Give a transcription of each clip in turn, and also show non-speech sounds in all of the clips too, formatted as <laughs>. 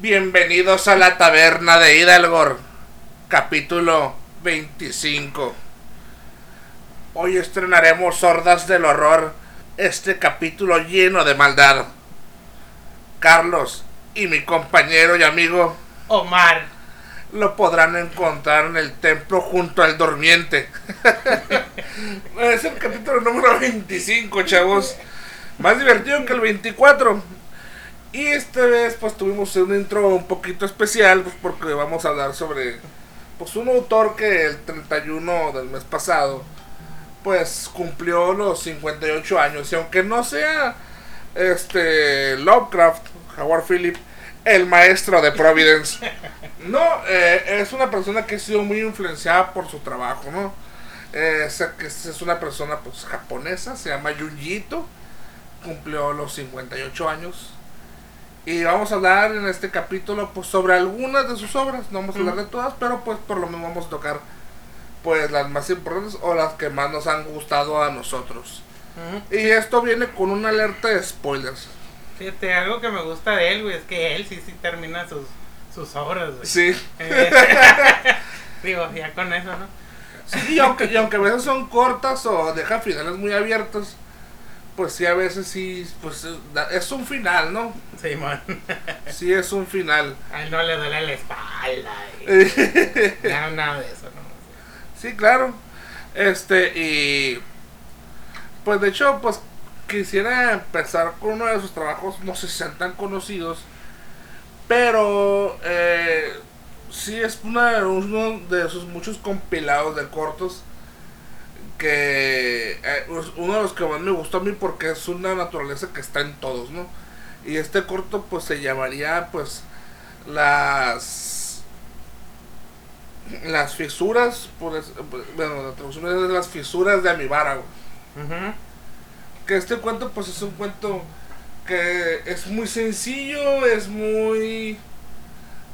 Bienvenidos a la taberna de Hidalgor, capítulo 25. Hoy estrenaremos Sordas del Horror, este capítulo lleno de maldad. Carlos y mi compañero y amigo Omar lo podrán encontrar en el templo junto al durmiente. <laughs> es el capítulo número 25, chavos. Más divertido que el 24. Y esta vez pues tuvimos un intro un poquito especial pues, porque vamos a hablar sobre pues un autor que el 31 del mes pasado pues cumplió los 58 años y aunque no sea este Lovecraft, Howard Phillips, el maestro de Providence, <laughs> no, eh, es una persona que ha sido muy influenciada por su trabajo, ¿no? Eh, es, es una persona pues japonesa, se llama Junjito, cumplió los 58 años y vamos a hablar en este capítulo pues sobre algunas de sus obras, no vamos a hablar de todas, pero pues por lo menos vamos a tocar pues las más importantes o las que más nos han gustado a nosotros. Y esto viene con una alerta de spoilers. Fíjate, algo que me gusta de él, güey, es que él sí, sí termina sus, sus obras, güey. Sí. <laughs> Digo, ya con eso, ¿no? Sí, y aunque, y aunque a veces son cortas o deja finales muy abiertos, pues sí, a veces sí, pues es un final, ¿no? Sí, man. Sí, es un final. A él no le duele la espalda. Y... <laughs> no, nada de eso, ¿no? Sí, claro. Este, y. Pues de hecho, pues quisiera empezar con uno de sus trabajos, no sé si sean tan conocidos, pero eh, sí es una, uno de sus muchos compilados de cortos que eh, uno de los que más me gustó a mí porque es una naturaleza que está en todos, ¿no? Y este corto pues se llamaría pues las las fisuras, pues, bueno, la traducción es las fisuras de Amibara, Que este cuento pues es un cuento que es muy sencillo, es muy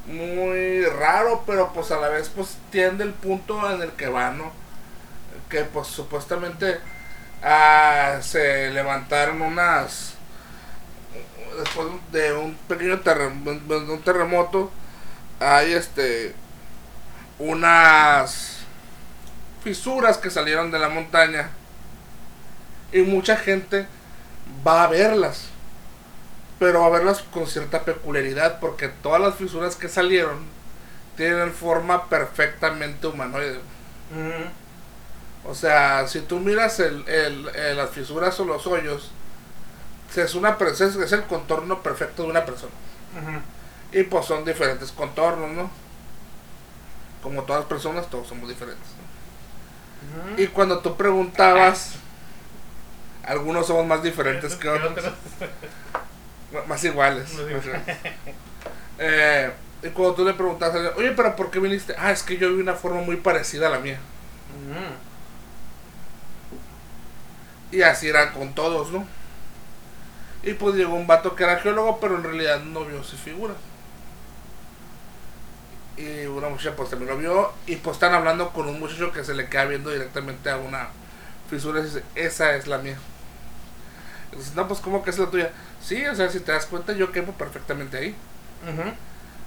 muy raro, pero pues a la vez pues tiende el punto en el que va, ¿no? Que pues supuestamente ah, se levantaron unas después de un pequeño terremoto, hay este unas fisuras que salieron de la montaña y mucha gente va a verlas pero va a verlas con cierta peculiaridad porque todas las fisuras que salieron tienen forma perfectamente humanoide o sea, si tú miras el, el, las fisuras o los hoyos, es, una, es, es el contorno perfecto de una persona. Y pues son diferentes contornos, ¿no? Como todas las personas, todos somos diferentes. Y cuando tú preguntabas, algunos somos más diferentes que otros. más iguales. <laughs> eh, y cuando tú le preguntas, oye, pero ¿por qué viniste? Ah, es que yo vi una forma muy parecida a la mía. Y así era con todos, ¿no? Y pues llegó un vato que era geólogo, pero en realidad no vio su figura. Y una muchacha pues también lo vio. Y pues están hablando con un muchacho que se le queda viendo directamente a una fisura y dice, esa es la mía. Entonces, no, pues ¿cómo que es la tuya? Sí, o sea, si te das cuenta, yo quemo perfectamente ahí.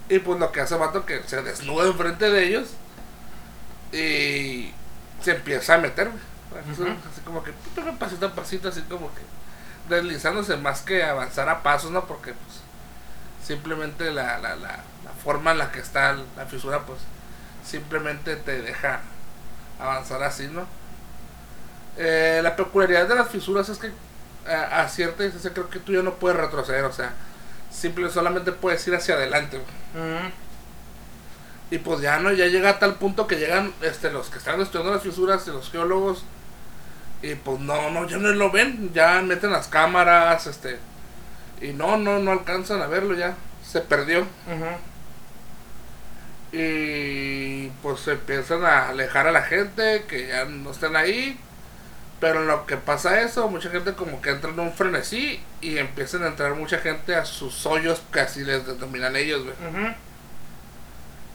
Y pues lo que hace el vato que se desnuda enfrente de ellos. Y se empieza a meter, Así como que pasito a pasito, así como que deslizándose más que avanzar a pasos, ¿no? Porque pues simplemente la, la, la, forma en la que está la fisura, pues simplemente te deja avanzar así, ¿no? Eh, la peculiaridad de las fisuras es que a, cierta distancia creo que tú ya no puedes retroceder, o sea, simplemente solamente puedes ir hacia adelante. Y pues ya no, ya llega a tal punto que llegan este los que están estudiando las fisuras y los geólogos y pues no, no, ya no lo ven, ya meten las cámaras, este, y no, no, no alcanzan a verlo ya, se perdió. Y pues se empiezan a alejar a la gente, que ya no están ahí. Pero en lo que pasa eso, mucha gente como que entra en un frenesí y empiezan a entrar mucha gente a sus hoyos que así les denominan ellos,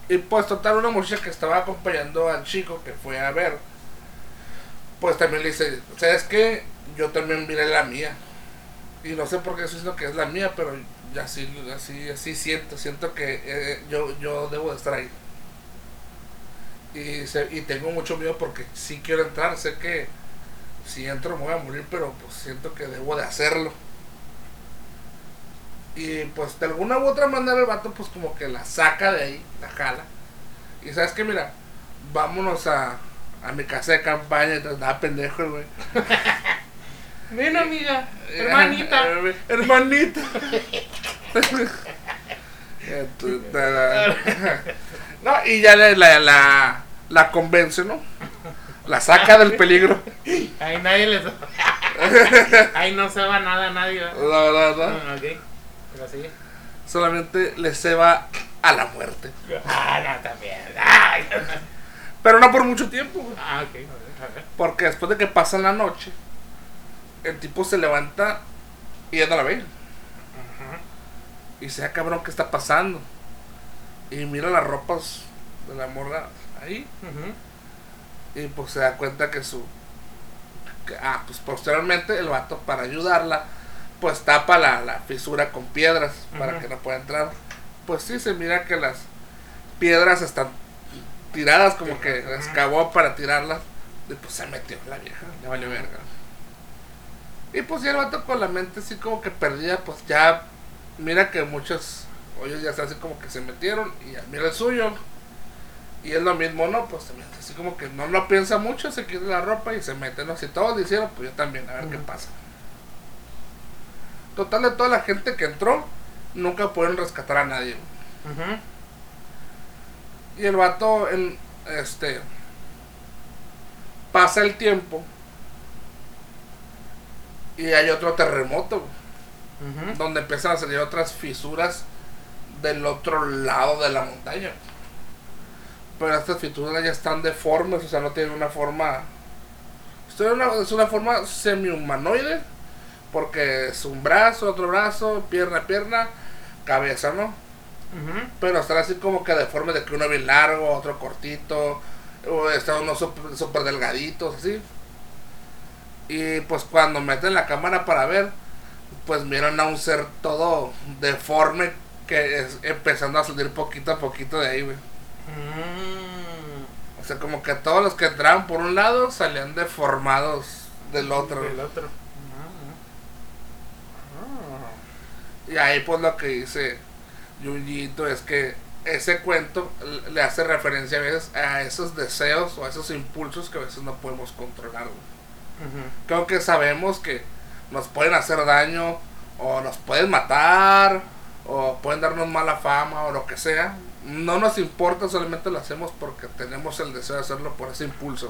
Y pues total una muchacha que estaba acompañando al chico que fue a ver pues también le dice, ¿sabes qué? Yo también miré la mía. Y no sé por qué eso es que es la mía, pero así, así, así siento, siento que eh, yo, yo debo de estar ahí. Y, y tengo mucho miedo porque sí quiero entrar, sé que si entro me voy a morir, pero pues siento que debo de hacerlo. Y pues de alguna u otra manera el vato pues como que la saca de ahí, la jala. Y sabes que mira, vámonos a, a mi casa de campaña, entonces da pendejo güey. Ven amiga, <laughs> hermanita. <laughs> hermanita. <laughs> no, y ya la, la, la, la convence, ¿no? La saca del peligro. Ahí nadie les. Ahí no se va nada a nadie. No, no, no. Ah. Pero. Solamente le se va a la muerte. Ah, no, también. Pero no por mucho tiempo. Ah, ok. A ver. Porque después de que pasa la noche, el tipo se levanta y ya no la ve. Y se da cabrón, ¿qué está pasando? Y mira las ropas de la morra ahí. Y pues se da cuenta que su. ah, pues posteriormente el vato para ayudarla, pues tapa la, la fisura con piedras para que no pueda entrar. Pues sí, se mira que las piedras están tiradas, como que excavó para tirarlas. Y pues se metió la vieja, le valió verga. Y pues ya el vato con la mente así como que perdida, pues ya mira que muchos hoyos ya están así como que se metieron y ya mira el suyo. Y es lo mismo, ¿no? Pues también así como que no lo piensa mucho, se quita la ropa y se mete, ¿no? Si todos lo hicieron, pues yo también, a ver qué pasa. Total de toda la gente que entró, nunca pudieron rescatar a nadie. Y el vato, en, este, pasa el tiempo y hay otro terremoto, donde empiezan a salir otras fisuras del otro lado de la montaña. Pero estas fisuras ya están deformes, o sea, no tienen una forma. Esto es una, es una forma semi-humanoide, porque es un brazo, otro brazo, pierna, pierna, cabeza, ¿no? Pero están así como que deformes de que uno bien largo, otro cortito, o están unos súper delgaditos, así. Y pues cuando meten la cámara para ver, pues miran a un ser todo deforme que es empezando a salir poquito a poquito de ahí, güey. Mm. O sea, como que todos los que entraban por un lado salían deformados del otro. Del otro. Ah. Y ahí pues lo que dice Yuyito es que ese cuento le hace referencia a veces a esos deseos o a esos impulsos que a veces no podemos controlar. Creo que sabemos que nos pueden hacer daño o nos pueden matar o pueden darnos mala fama o lo que sea. No nos importa, solamente lo hacemos porque tenemos el deseo de hacerlo por ese impulso.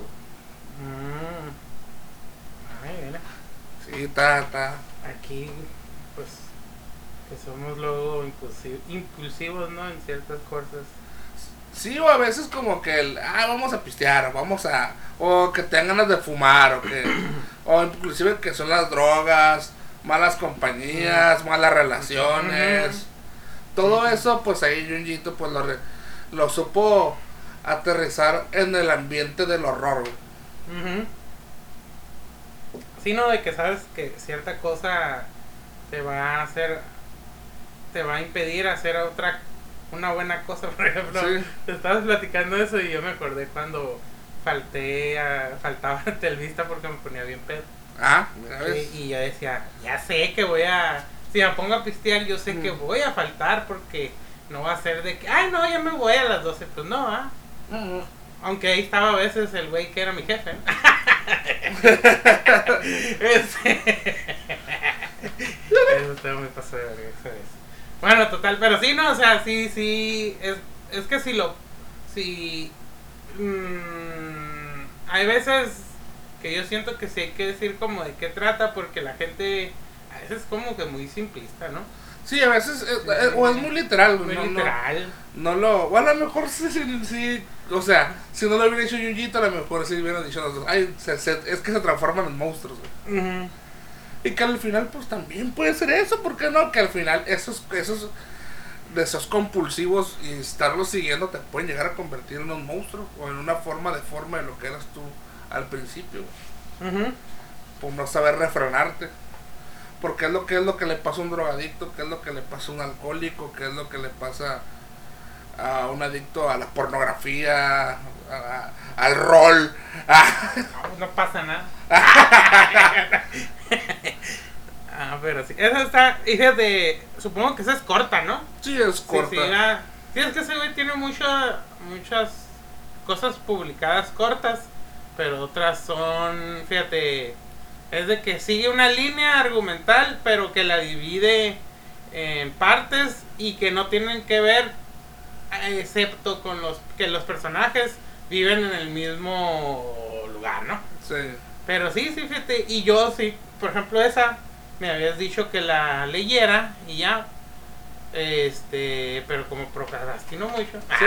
Mm. Sí, está, está. Aquí, que somos luego impulsivos, ¿no? En ciertas cosas. Sí, o a veces como que el, ah, vamos a pistear, vamos a, o que tengan ganas de fumar, o que, <coughs> o inclusive que son las drogas, malas compañías, malas relaciones, todo eso, pues ahí Junjito pues lo, lo supo aterrizar en el ambiente del horror. Sino de que sabes que cierta cosa te va a hacer, te va a impedir hacer otra una buena cosa, <laughs> por ejemplo. Te estabas platicando eso y yo me acordé cuando falté a, faltaba <laughs> ante el vista porque me ponía bien pedo. Ah, Y, yo decía, ya sé que voy a, si me pongo a pistear, yo sé que mm. voy a faltar porque no va a ser de que, ay, no, ya me voy a las 12, pues no, ¿ah? Mm. Aunque ahí estaba a veces el güey que era mi jefe. <laughs> Ese. Eso me pasó de verga, bueno, total, pero sí, no, o sea, sí, sí, es, es que si lo, si, mmm, hay veces que yo siento que sí hay que decir como de qué trata, porque la gente a veces es como que muy simplista, ¿no? Sí, a veces, es, o es muy literal, muy literal. No, lo, o a lo mejor sí, sí, o sea, si no lo hubiera dicho Yuyito, a lo mejor sí hubiera dicho nosotros, ay, es que se transforman en monstruos, güey. Y que al final, pues también puede ser eso, ¿por qué no? Que al final esos, esos deseos compulsivos y estarlos siguiendo te pueden llegar a convertir en un monstruo o en una forma de forma de lo que eras tú al principio. Por no saber refrenarte. porque es lo que es lo que le pasa a un drogadicto, qué es lo que le pasa a un alcohólico, qué es lo que le pasa a un adicto a la pornografía, al rol. no, pasa nada. <laughs> <laughs> ah, pero sí. Esa está, de supongo que esa es corta, ¿no? Sí, es corta. Sí, sí, es que ese güey tiene muchas cosas publicadas cortas, pero otras son, fíjate, es de que sigue una línea argumental, pero que la divide en partes y que no tienen que ver excepto con los que los personajes viven en el mismo lugar, ¿no? Sí. Pero sí, sí, fíjate, y yo sí, por ejemplo, esa me habías dicho que la leyera y ya. Este, pero como procrastino mucho. ¿Sí?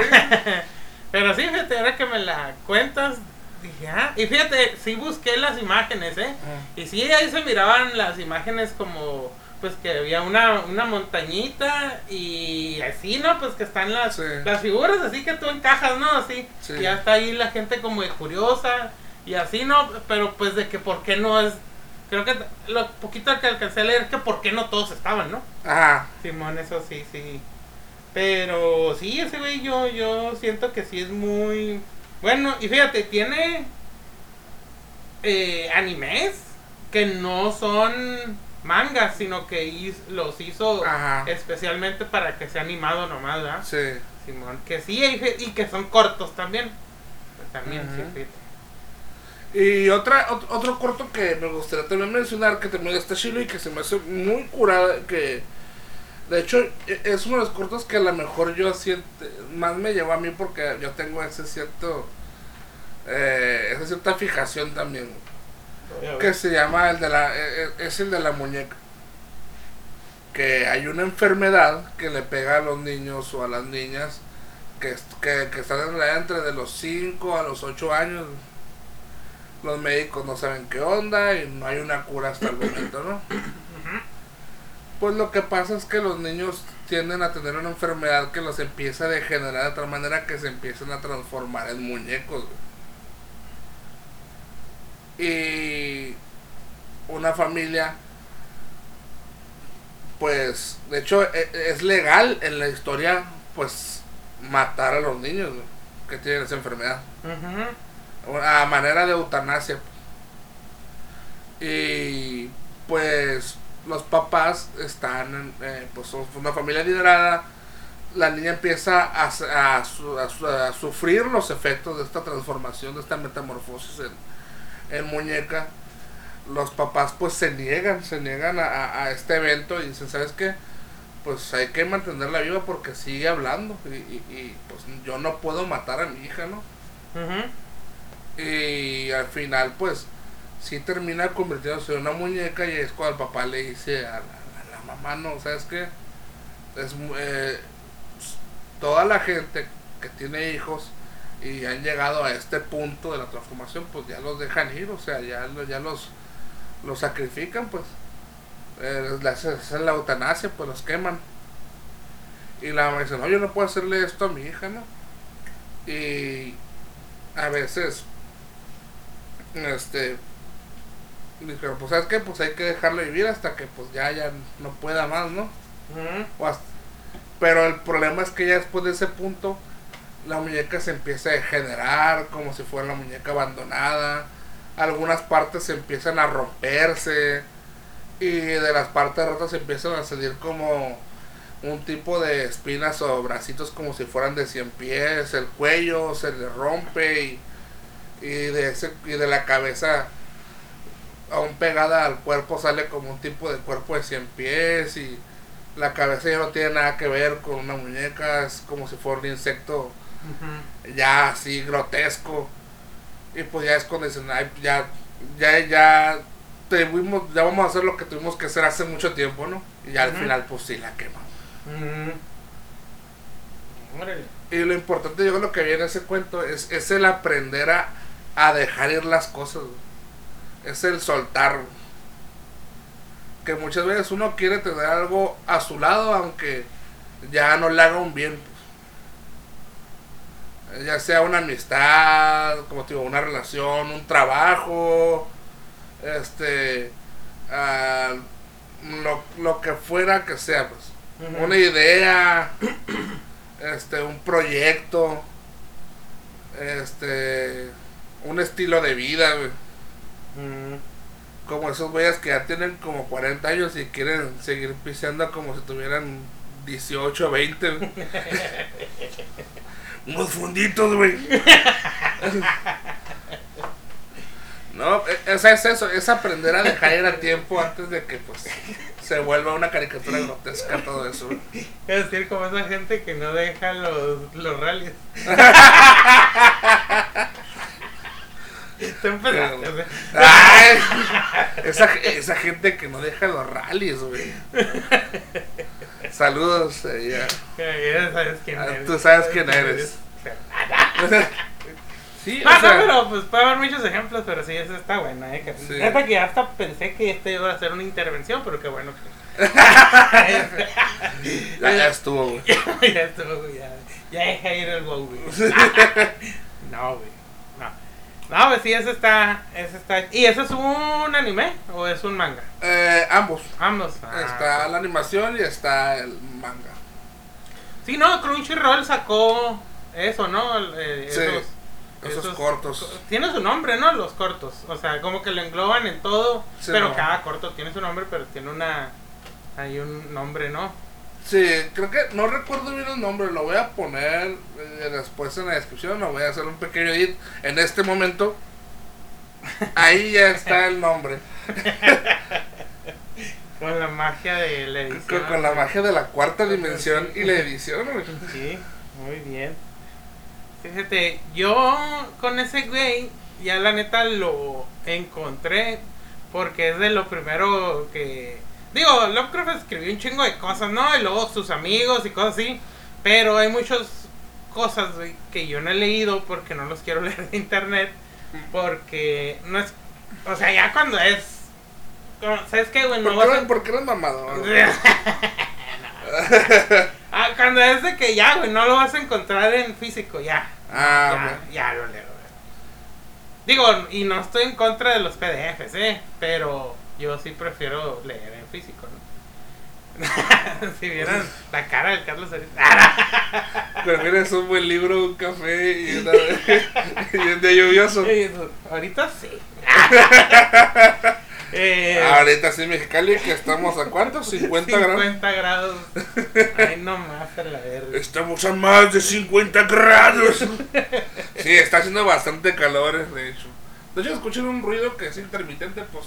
<laughs> pero sí, fíjate, ahora que me la cuentas, dije, ah, y fíjate, sí busqué las imágenes, ¿eh? Ah. Y sí, ahí se miraban las imágenes como pues que había una, una montañita y así, ¿no? Pues que están las, las figuras así que tú encajas, ¿no? Así. Y ya está ahí la gente como de curiosa y así, ¿no? Pero pues de que por qué no es... Creo que lo poquito que alcancé a leer que por qué no todos estaban, ¿no? Ajá. Simón, eso sí, sí. Pero sí, ese güey yo, yo siento que sí es muy... Bueno, y fíjate, tiene eh, animes que no son mangas, sino que los hizo especialmente para que sea animado nomás, ¿verdad? Sí. Simón, que sí, y, que son cortos también. Pues también, sí, Y otra, otro, corto que me gustaría también mencionar, que también está chilo y que se me hace muy curada, que de hecho e, es uno de los cortos que a lo mejor yo siento, más me llevó a mí porque yo tengo ese cierto, eh, esa cierta fijación también. Que se llama el de la e, e, es el de la muñeca. Que hay una enfermedad que le pega a los niños o a las niñas que, que, están en la entre de los 5 a los 8 años los médicos no saben qué onda y no hay una cura hasta el momento no pues lo que pasa es que los niños tienden a tener una enfermedad que los empieza a degenerar de tal manera que se empiezan a transformar en muñecos y una familia pues de hecho e, es legal en la historia pues matar a los niños que tienen esa enfermedad a manera de eutanasia y pues los papás están eh, pues son una familia liderada la niña empieza a, a, a, sufrir los efectos de esta transformación de esta metamorfosis en, muñeca, los papás pues se niegan, se niegan a, este evento y dicen, ¿sabes qué? Pues hay que mantenerla viva porque sigue hablando y, pues yo no puedo matar a mi hija, ¿no? Y al final pues sí termina convirtiéndose en una muñeca y es cuando el papá le dice a la, mamá, no, ¿sabes qué? Es, eh, toda la gente que tiene hijos y han llegado a este punto de la transformación, pues ya los dejan ir, o sea, ya, ya los, los sacrifican, pues. Eh, hacen la eutanasia, pues los queman. Y la mamá dice, no, yo no puedo hacerle esto a mi hija, ¿no? Y a veces, este, dijeron, pues sabes qué, pues hay que dejarlo vivir hasta que pues ya, ya no pueda más, ¿no? pero el problema es que ya después de ese punto, la muñeca se empieza a degenerar como si fuera la muñeca abandonada. Algunas partes empiezan a romperse y de las partes rotas empiezan a salir como un tipo de espinas o bracitos como si fueran de 100 pies. El cuello se le rompe y, y, de, ese, y de la cabeza aún pegada al cuerpo sale como un tipo de cuerpo de 100 pies y la cabeza ya no tiene nada que ver con una muñeca, es como si fuera un insecto ya así grotesco. Y pues ya es cuando dicen, ya, ya, ya, tuvimos, ya vamos a hacer lo que tuvimos que hacer hace mucho tiempo, ¿no? Y ya al final pues sí la quemamos. Y lo importante yo lo que viene ese cuento es, es el aprender a, a dejar ir las cosas. Es el soltar. Que muchas veces uno quiere tener algo a su lado aunque ya no le haga un bien ya sea una amistad, como te digo, una relación, un trabajo, este, lo, lo que fuera que sea, pues. Una idea, este, un proyecto, este, un estilo de vida, güey. Mm. Como esos güeyes que ya tienen como 40 años y quieren seguir piseando como si tuvieran 18 o 20. güey. Unos funditos, güey. No, e- sea, es eso, es aprender a dejar ir a tiempo antes de que pues se vuelva una caricatura grotesca todo eso. Es decir, como esa gente que no deja los, los rallies. <laughs> Tú empezaste, Ay, esa, esa gente que no deja los rallies, güey. Saludos. eh, ya. sabes quién Ah, eres. tú sabes quién eres. <laughs> Sí, No, o no, sea, pero pues puede haber muchos ejemplos, pero sí, esa está buena, eh. Que, Sí. neta que hasta pensé que este iba a ser una intervención, pero qué bueno que. <laughs> ya, ya estuvo, güey. ya estuvo, güey, ya, ya deja ir el wow, güey. <laughs> no, güey. No. Pues sí, ese está, ese está. ¿Y eso es un anime o es un manga? Eh, ambos. Ambos. Ah, Está la animación y está el manga. Sí, no, Crunchyroll sacó eso, ¿no? Eh, Sí, esos, Esos, cortos. Tiene su nombre, ¿no? Los cortos. O sea, como que lo engloban en todo. Sí, pero no. cada corto tiene su nombre, pero tiene una. Hay un nombre, ¿no? Sí, creo que no recuerdo bien el nombre, lo voy a poner eh, después en la descripción, lo voy a hacer un pequeño edit en este momento. Ahí ya está el nombre. <laughs> Con la magia de la edición. con la magia de la cuarta dimensión y la edición. Sí, muy bien. Fíjate, yo con ese güey, ya la neta lo encontré porque es de lo primero que. Digo, Lovecraft escribió un chingo de cosas, ¿no? Y luego sus amigos y cosas así. Pero hay muchas cosas güey, que yo no he leído porque no los quiero <laughs> leer de internet. Porque no es. O sea, ya cuando es. ¿Sabes qué, güey? No ¿Por, qué, a- por qué eres mamador? <laughs> Ah, cuando es de que ya, güey, no lo vas a encontrar en físico, ya. Ah, ya, ya lo leo. Digo, y no estoy en contra de los PDFs, ¿eh? Pero yo sí prefiero leer físico, ¿no? <laughs> si vieran la cara del Carlos ahorita. <laughs> Prefieres un buen libro, un café y, una, <laughs> y un día lluvioso. ahorita sí. eh, Ahorita sí, Mexicali, que estamos a cuántos? 50 grados. 50 grados. Ay, no más a la verga. Estamos a más de 50 grados. Sí, está haciendo bastante calor, de hecho. De hecho, escuchan un ruido que es intermitente, pues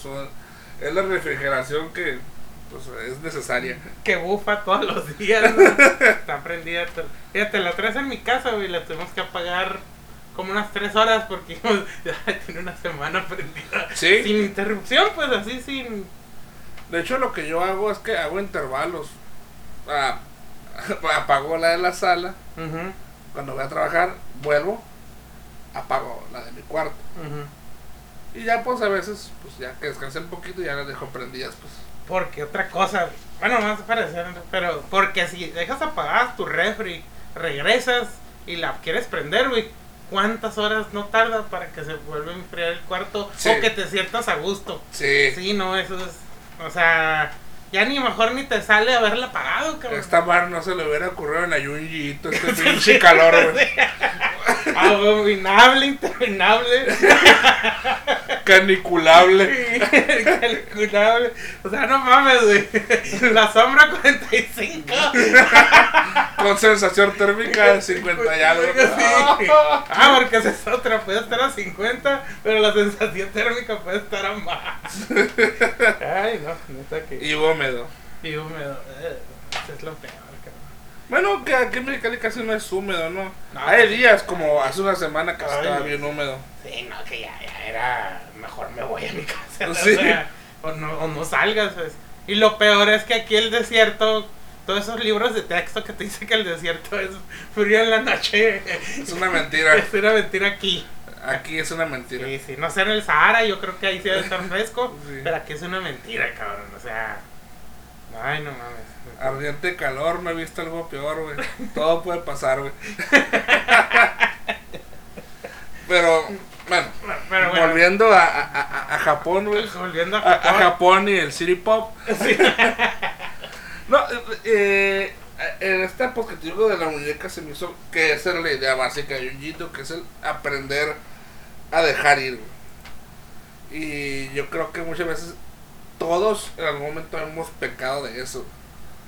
es la refrigeración que pues, es necesaria. que bufa todos los días. ¿no? Está prendida. Fíjate, la traes en mi casa, güey. La tuvimos que apagar como unas tres horas porque <laughs> ya tiene una semana prendida. Sí. Sin interrupción, pues así, sin. De hecho, lo que yo hago es que hago intervalos. Ah, <laughs> apago la de la sala. Cuando voy a trabajar, vuelvo. Apago la de mi cuarto. ujú. Y ya, pues a veces, pues ya que descansé un poquito, ya las dejo prendidas, pues. Porque otra cosa, bueno, no parece, pero porque si dejas apagadas tu refri, regresas y la quieres prender, güey. ¿Cuántas horas no tarda para que se vuelva a enfriar el cuarto Sí. o que te sientas a gusto? Sí. Sí, no, eso es. O sea, ya ni mejor ni te sale haberla apagado, cabrón. Esta mar no se le hubiera ocurrido en Ayunjito, este pinche calor, güey. <laughs> Abominable, interminable. <laughs> Caniculable. Calculable. O sea, no mames, güey. La sombra 45. Con sensación térmica de 50 y algo. Sí. Ah, porque esa es otra. Puede estar a 50, pero la sensación térmica puede estar a más. <laughs> Ay, no, neta que. Y húmedo. Y húmedo. eh, es lo peor. Bueno, que aquí en Mexicali casi no es húmedo, ¿no? No. Hay días como hace una semana que estaba bien húmedo. Sí, no, que ya, ya era. Mejor me voy a mi casa. ¿no? Sí. O, sea, o, no, o no salgas, pues. Y lo peor es que aquí el desierto. Todos esos libros de texto que te dicen que el desierto es frío en la noche. Es una mentira. <laughs> Es una mentira aquí. Aquí es una mentira. Sí, sí, no sé en el Sahara, yo creo que ahí sí debe estar fresco. Sí. Pero aquí es una mentira, cabrón. O sea. Ay, no mames. Ardiente calor, no he visto algo peor, güey. Todo puede pasar, güey. Pero, bueno, Pero bueno. Volviendo a, a, a, a Japón, güey. Volviendo a Japón. Japón y el City Pop. Sí. <laughs> No, eh, en esta época digo de la muñeca se me hizo que esa era la idea básica de Junjito, que es el aprender a dejar ir. güey. Y yo creo que muchas veces todos en algún momento hemos pecado de eso.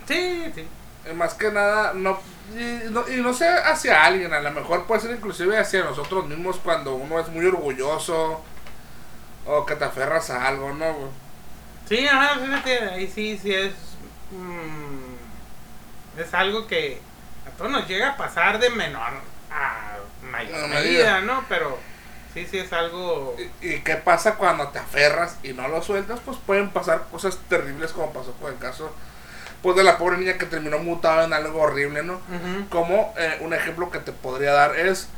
Sí, sí. Eh, Más que nada, no y, no y no sé hacia alguien, a lo mejor puede ser inclusive hacia nosotros mismos cuando uno es muy orgulloso o que te aferras a algo, ¿no? Sí, ajá, fíjate, ahí sí, sí es. mm, es algo que a todos nos llega a pasar de menor a mayor medida. ¿no? Pero sí, sí es algo. ¿Y, y qué pasa cuando te aferras y no lo sueltas? Pues pueden pasar cosas terribles como pasó con el caso pues de la pobre niña que terminó mutada en algo horrible, ¿no? Como eh, un ejemplo que te podría dar es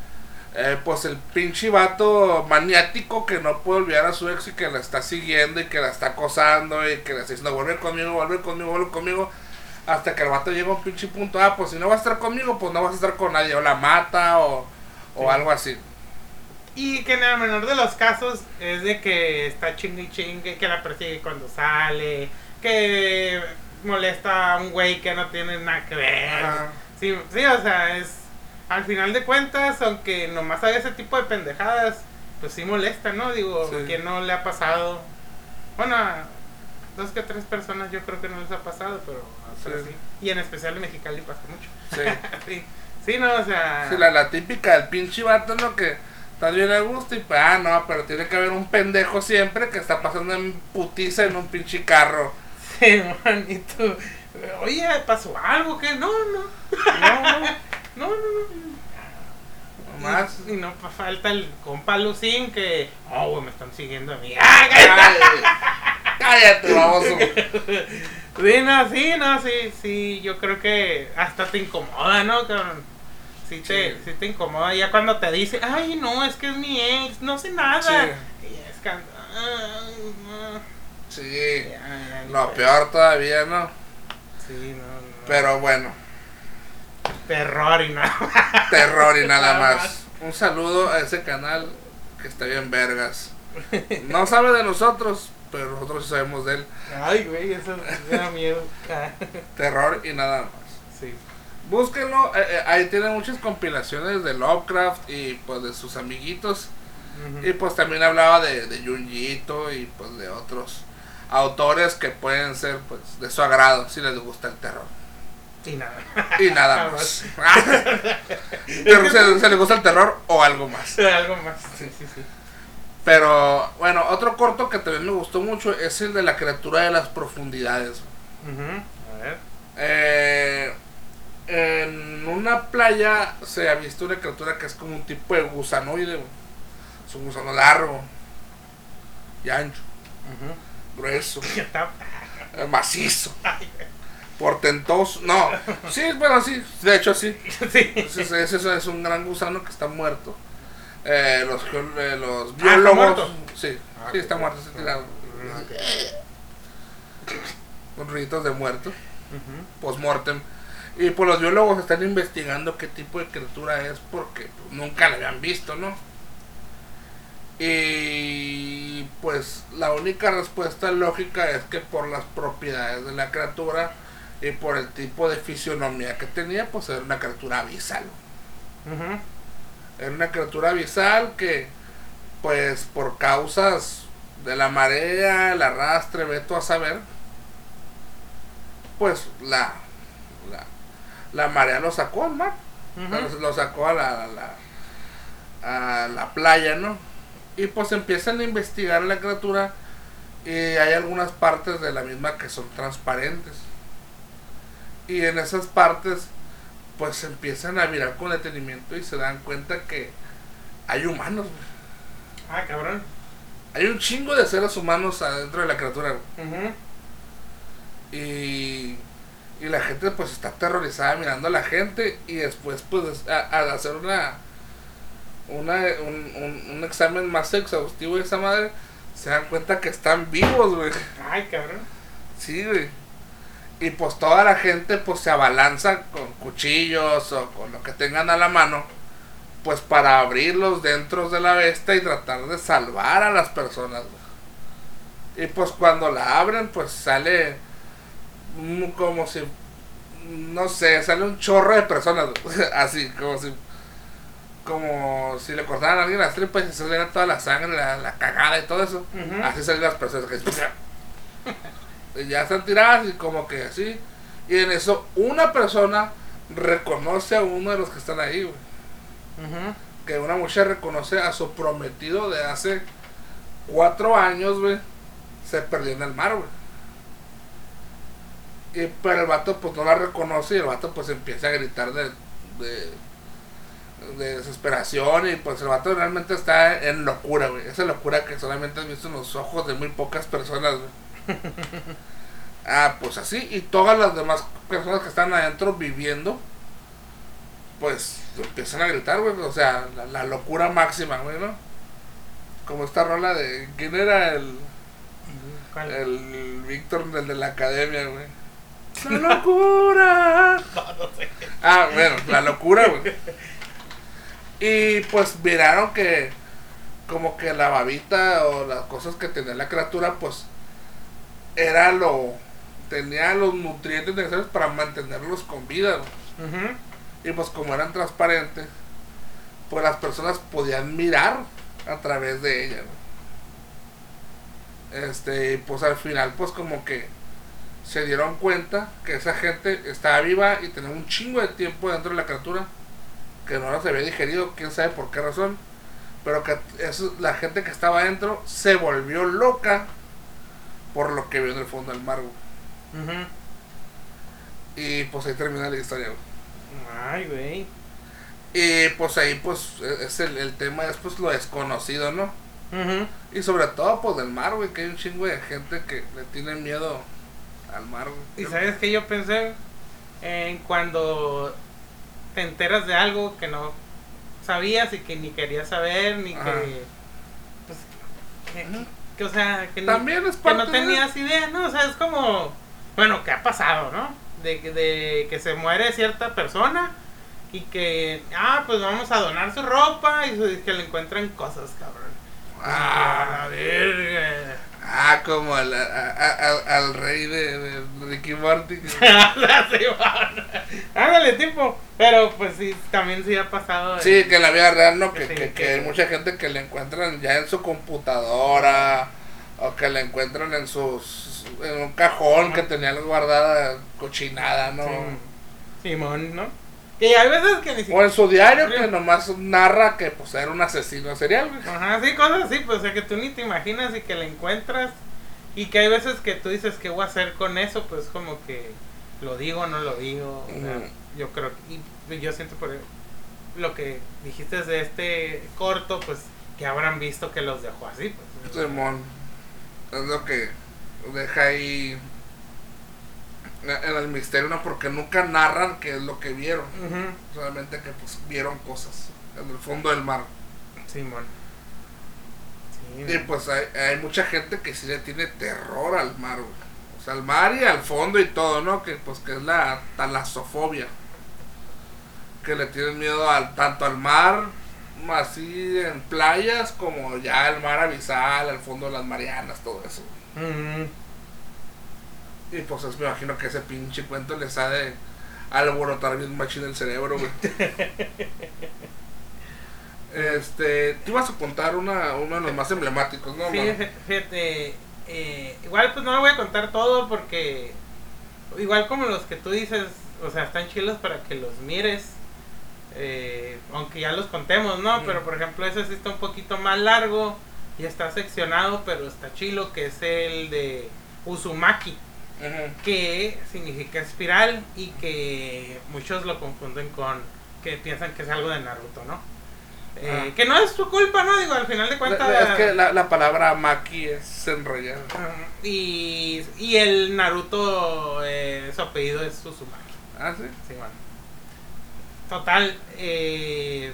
eh, pues el pinche vato maniático que no puede olvidar a su ex y que la está siguiendo y que la está acosando y que le está diciendo vuelve conmigo, vuelve conmigo, vuelve conmigo. Hasta que el vato llega a un pinche punto, ah, pues si no vas a estar conmigo, pues no vas a estar con nadie, o la mata o, o Sí. algo así. Y que en el menor de los casos es de que está chingue y chingue, que la persigue cuando sale, que molesta a un güey que no tiene nada que ver. Ajá. Sí, sí, o sea, es. Al final de cuentas, aunque nomás haga ese tipo de pendejadas, pues sí molesta, ¿no? Digo, Sí. que no le ha pasado. Bueno, a dos que tres personas yo creo que no les ha pasado, pero a Sí. sí. Y en especial en Mexicali pasa mucho. Sí. <laughs> sí. Sí, no, o sea. Sí, la, la típica del pinche vato, ¿no? Que está bien a gusto y pues, ah, no, pero tiene que haber un pendejo siempre que está pasando en putiza en un pinche carro. Sí, man, y tú, oye, ¿pasó algo? que No, no, No, no, <laughs> no, no, no. nomás. Y, y no pa- falta el compa Lucín que, oh, güey, me están siguiendo a mí. ¡Ah, <laughs> Ay, cállate, baboso. <laughs> Sí, no, sí, no, sí, sí, yo creo que hasta te incomoda, ¿no, cabrón? Sí te, Sí. sí te incomoda ya cuando te dice, ay, no, es que es mi ex, no sé nada. Sí. Y es que, no, Sí, pe- peor todavía, ¿no? Sí, no, no. Pero bueno, Terror y nada. terror y nada más. Un saludo a ese canal que está bien vergas. No sabe de nosotros, pero nosotros sí sabemos de él. Ay, güey, eso me da miedo. Terror y nada más. sí. Búsquenlo, eh, eh, ahí tienen muchas compilaciones de Lovecraft y pues de sus amiguitos. Y pues también hablaba de, de Junjito y pues de otros autores que pueden ser pues de su agrado si les gusta el terror. Y nada. Y nada <laughs> más. <laughs> Pero se, se les gusta el terror o algo más. <laughs> Algo más. Sí, sí, sí. Pero bueno, otro corto que también me gustó mucho es el de la criatura de las profundidades. Ujú. A ver. Eh, en una playa se ha visto una criatura que es como un tipo de gusanoide. Es un gusano largo y ancho, grueso, <laughs> eh, macizo, portentoso. No, sí, bueno, sí, de hecho sí. <laughs> Sí. Ese- ese es un gran gusano que está muerto. Eh, los, eh, los Ah, ¿está biólogos. muerto? Sí, Ah, sí, está muerto. está tirado. Con ruiditos de muerto. Post-mortem. Y pues los biólogos están investigando qué tipo de criatura es porque pues, nunca la habían visto, ¿no? Y pues la única respuesta lógica es que por las propiedades de la criatura y por el tipo de fisionomía que tenía, pues era una criatura abisal. Ujú. Era una criatura abisal que, pues por causas de la marea, el arrastre, veto a saber, pues la, la, la marea lo sacó al mar, lo sacó a la, a la, a la playa, ¿no? Y pues empiezan a investigar la criatura y hay algunas partes de la misma que son transparentes. Y en esas partes pues empiezan a mirar con detenimiento y se dan cuenta que hay humanos, güey. Ah, cabrón. Hay un chingo de seres humanos adentro de la criatura. Y, y la gente pues está aterrorizada mirando a la gente y después pues a- al hacer una, una un, un- un examen más exhaustivo de esa madre se dan cuenta que están vivos, güey. Ay, cabrón. Sí, güey. Y pues toda la gente pues se abalanza con cuchillos o con lo que tengan a la mano pues para abrir los dentros de la bestia y tratar de salvar a las personas. Y pues cuando la abren, pues sale como si, no sé, sale un chorro de personas, <laughs> así, como si, como si le cortaran a alguien las tripas y se saliera toda la sangre, la, cagada y todo eso. Así salen las personas que y ya están tiradas y como que así. Y en eso una persona reconoce a uno de los que están ahí, Que una mujer reconoce a su prometido de hace cuatro años, güey. Se perdió en el mar, güey. Y, pero el vato pues no la reconoce y el vato pues empieza a gritar de, de, de desesperación y pues el vato realmente está en locura, güey. Esa locura que solamente has visto en los ojos de muy pocas personas, güey. <laughs> ah, pues así. Y todas las demás personas que están adentro viviendo, pues empiezan a gritar, güey. O sea, la, locura máxima, güey, ¿no? Como esta rola de. ¿Quién era el. El Víctor, el de la academia, güey. ¡La locura! <laughs> Ah, bueno, la locura, güey. Y pues miraron que. Como que la babita o las cosas que tenía la criatura, pues. Era lo tenía los nutrientes necesarios para mantenerlos con vida. Y pues como eran transparentes, pues las personas podían mirar a través de ella. Este, pues al final pues como que se dieron cuenta que esa gente estaba viva y tenía un chingo de tiempo dentro de la criatura que no se había digerido, quién sabe por qué razón, pero que la gente que estaba adentro se volvió loca por lo que vio en el fondo del mar. Y pues ahí termina la historia, Ay, güey. Y pues ahí pues e, es el, el tema es pues lo desconocido, ¿no? Y sobre todo pues del mar, güey, que hay un chingo de gente que le tiene miedo al mar, Y sabes que yo pensé en cuando te enteras de algo que no sabías y que ni querías saber, ni que... Pues, que, o sea, que, También que no tenías idea, ¿no? O sea, es como bueno, ¿qué ha pasado, no? De, de que se muere cierta persona y que, ah, pues vamos a donar su ropa y que le encuentran cosas, cabrón. Ah, a ver. Ah, como al, al rey de, Ricky Morty. <laughs> Ándale, tipo. Pero pues sí, también sí ha pasado. Sí, que en la vida real, ¿no? Que, que, que, hay mucha gente que le encuentran ya en su computadora o que le encuentran en sus en un cajón que tenía guardada cochinada, ¿no? Simón, ¿no? Que hay veces que ni siquiera... O en su diario que nomás narra que pues era un asesino serial, Ajá, sí, cosas así, pues o sea que tú ni te imaginas y que le encuentras y que hay veces que tú dices qué voy a hacer con eso, pues como que lo digo o no lo digo. yo creo y yo siento por lo que dijiste de este corto, pues que habrán visto que los dejó así, pues. Simón. Es lo que deja ahí en el misterio, ¿no? Porque nunca narran qué es lo que vieron. Solamente que pues vieron cosas en el fondo del mar. Sí, y pues hay, mucha gente que sí le tiene terror al mar, O sea, al mar y al fondo y todo, ¿no? Que pues que es la talasofobia. Que le tienen miedo al, tanto al mar, así en playas, como ya al mar abisal, al fondo de las Marianas, todo eso. Y pues me imagino que ese pinche cuento les ha de alborotar bien machín el cerebro, <laughs> este, te ibas a contar una, uno de los más emblemáticos, ¿no? Sí, fíjate, eh, igual pues no lo voy a contar todo porque igual como los que tú dices, o sea, están chilos para que los mires. Eh, aunque ya los contemos, ¿no? Pero por ejemplo, ese sí está un poquito más largo y está seccionado, pero está chilo, que es el de Uzumaki, que significa espiral y que muchos lo confunden con que piensan que es algo de Naruto, ¿no? Eh, que no es su culpa, ¿no? Digo, al final de cuentas. es que la, palabra Maki es enrollada. y, y el Naruto, eh, su apellido es Uzumaki. Ah, sí. Sí, bueno. Total, eh,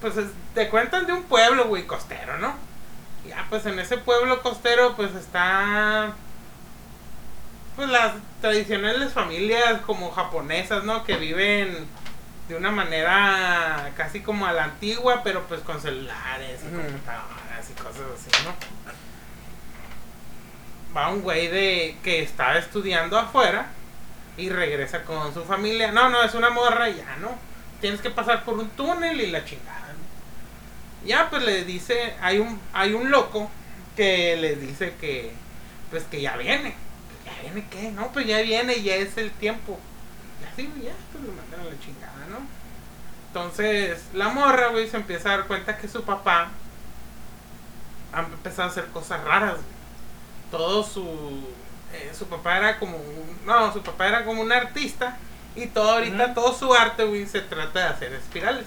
pues te cuentan de un pueblo, güey, costero, ¿no? Ya, pues en ese pueblo costero, pues está. Pues las tradicionales familias como japonesas, ¿no? Que viven de una manera casi como a la antigua, pero pues con celulares y computadoras y cosas así, ¿no? Va un güey de que estaba estudiando afuera y regresa con su familia. No, no, es una morra ya, ¿no? Tienes que pasar por un túnel y la chingada. Ya pues le dice, hay un hay un loco que le dice que pues que ya viene. ¿Ya viene qué? No, pues ya viene, ya es el tiempo. Y así, ya, pues lo mandan a la chingada, ¿no? Entonces, la morra, güey, se empieza a dar cuenta que su papá ha empezado a hacer cosas raras, Todo su. Eh, su papá era como. no, su papá era como un artista. Y todo ahorita, todo su arte, güey, se trata de hacer espirales.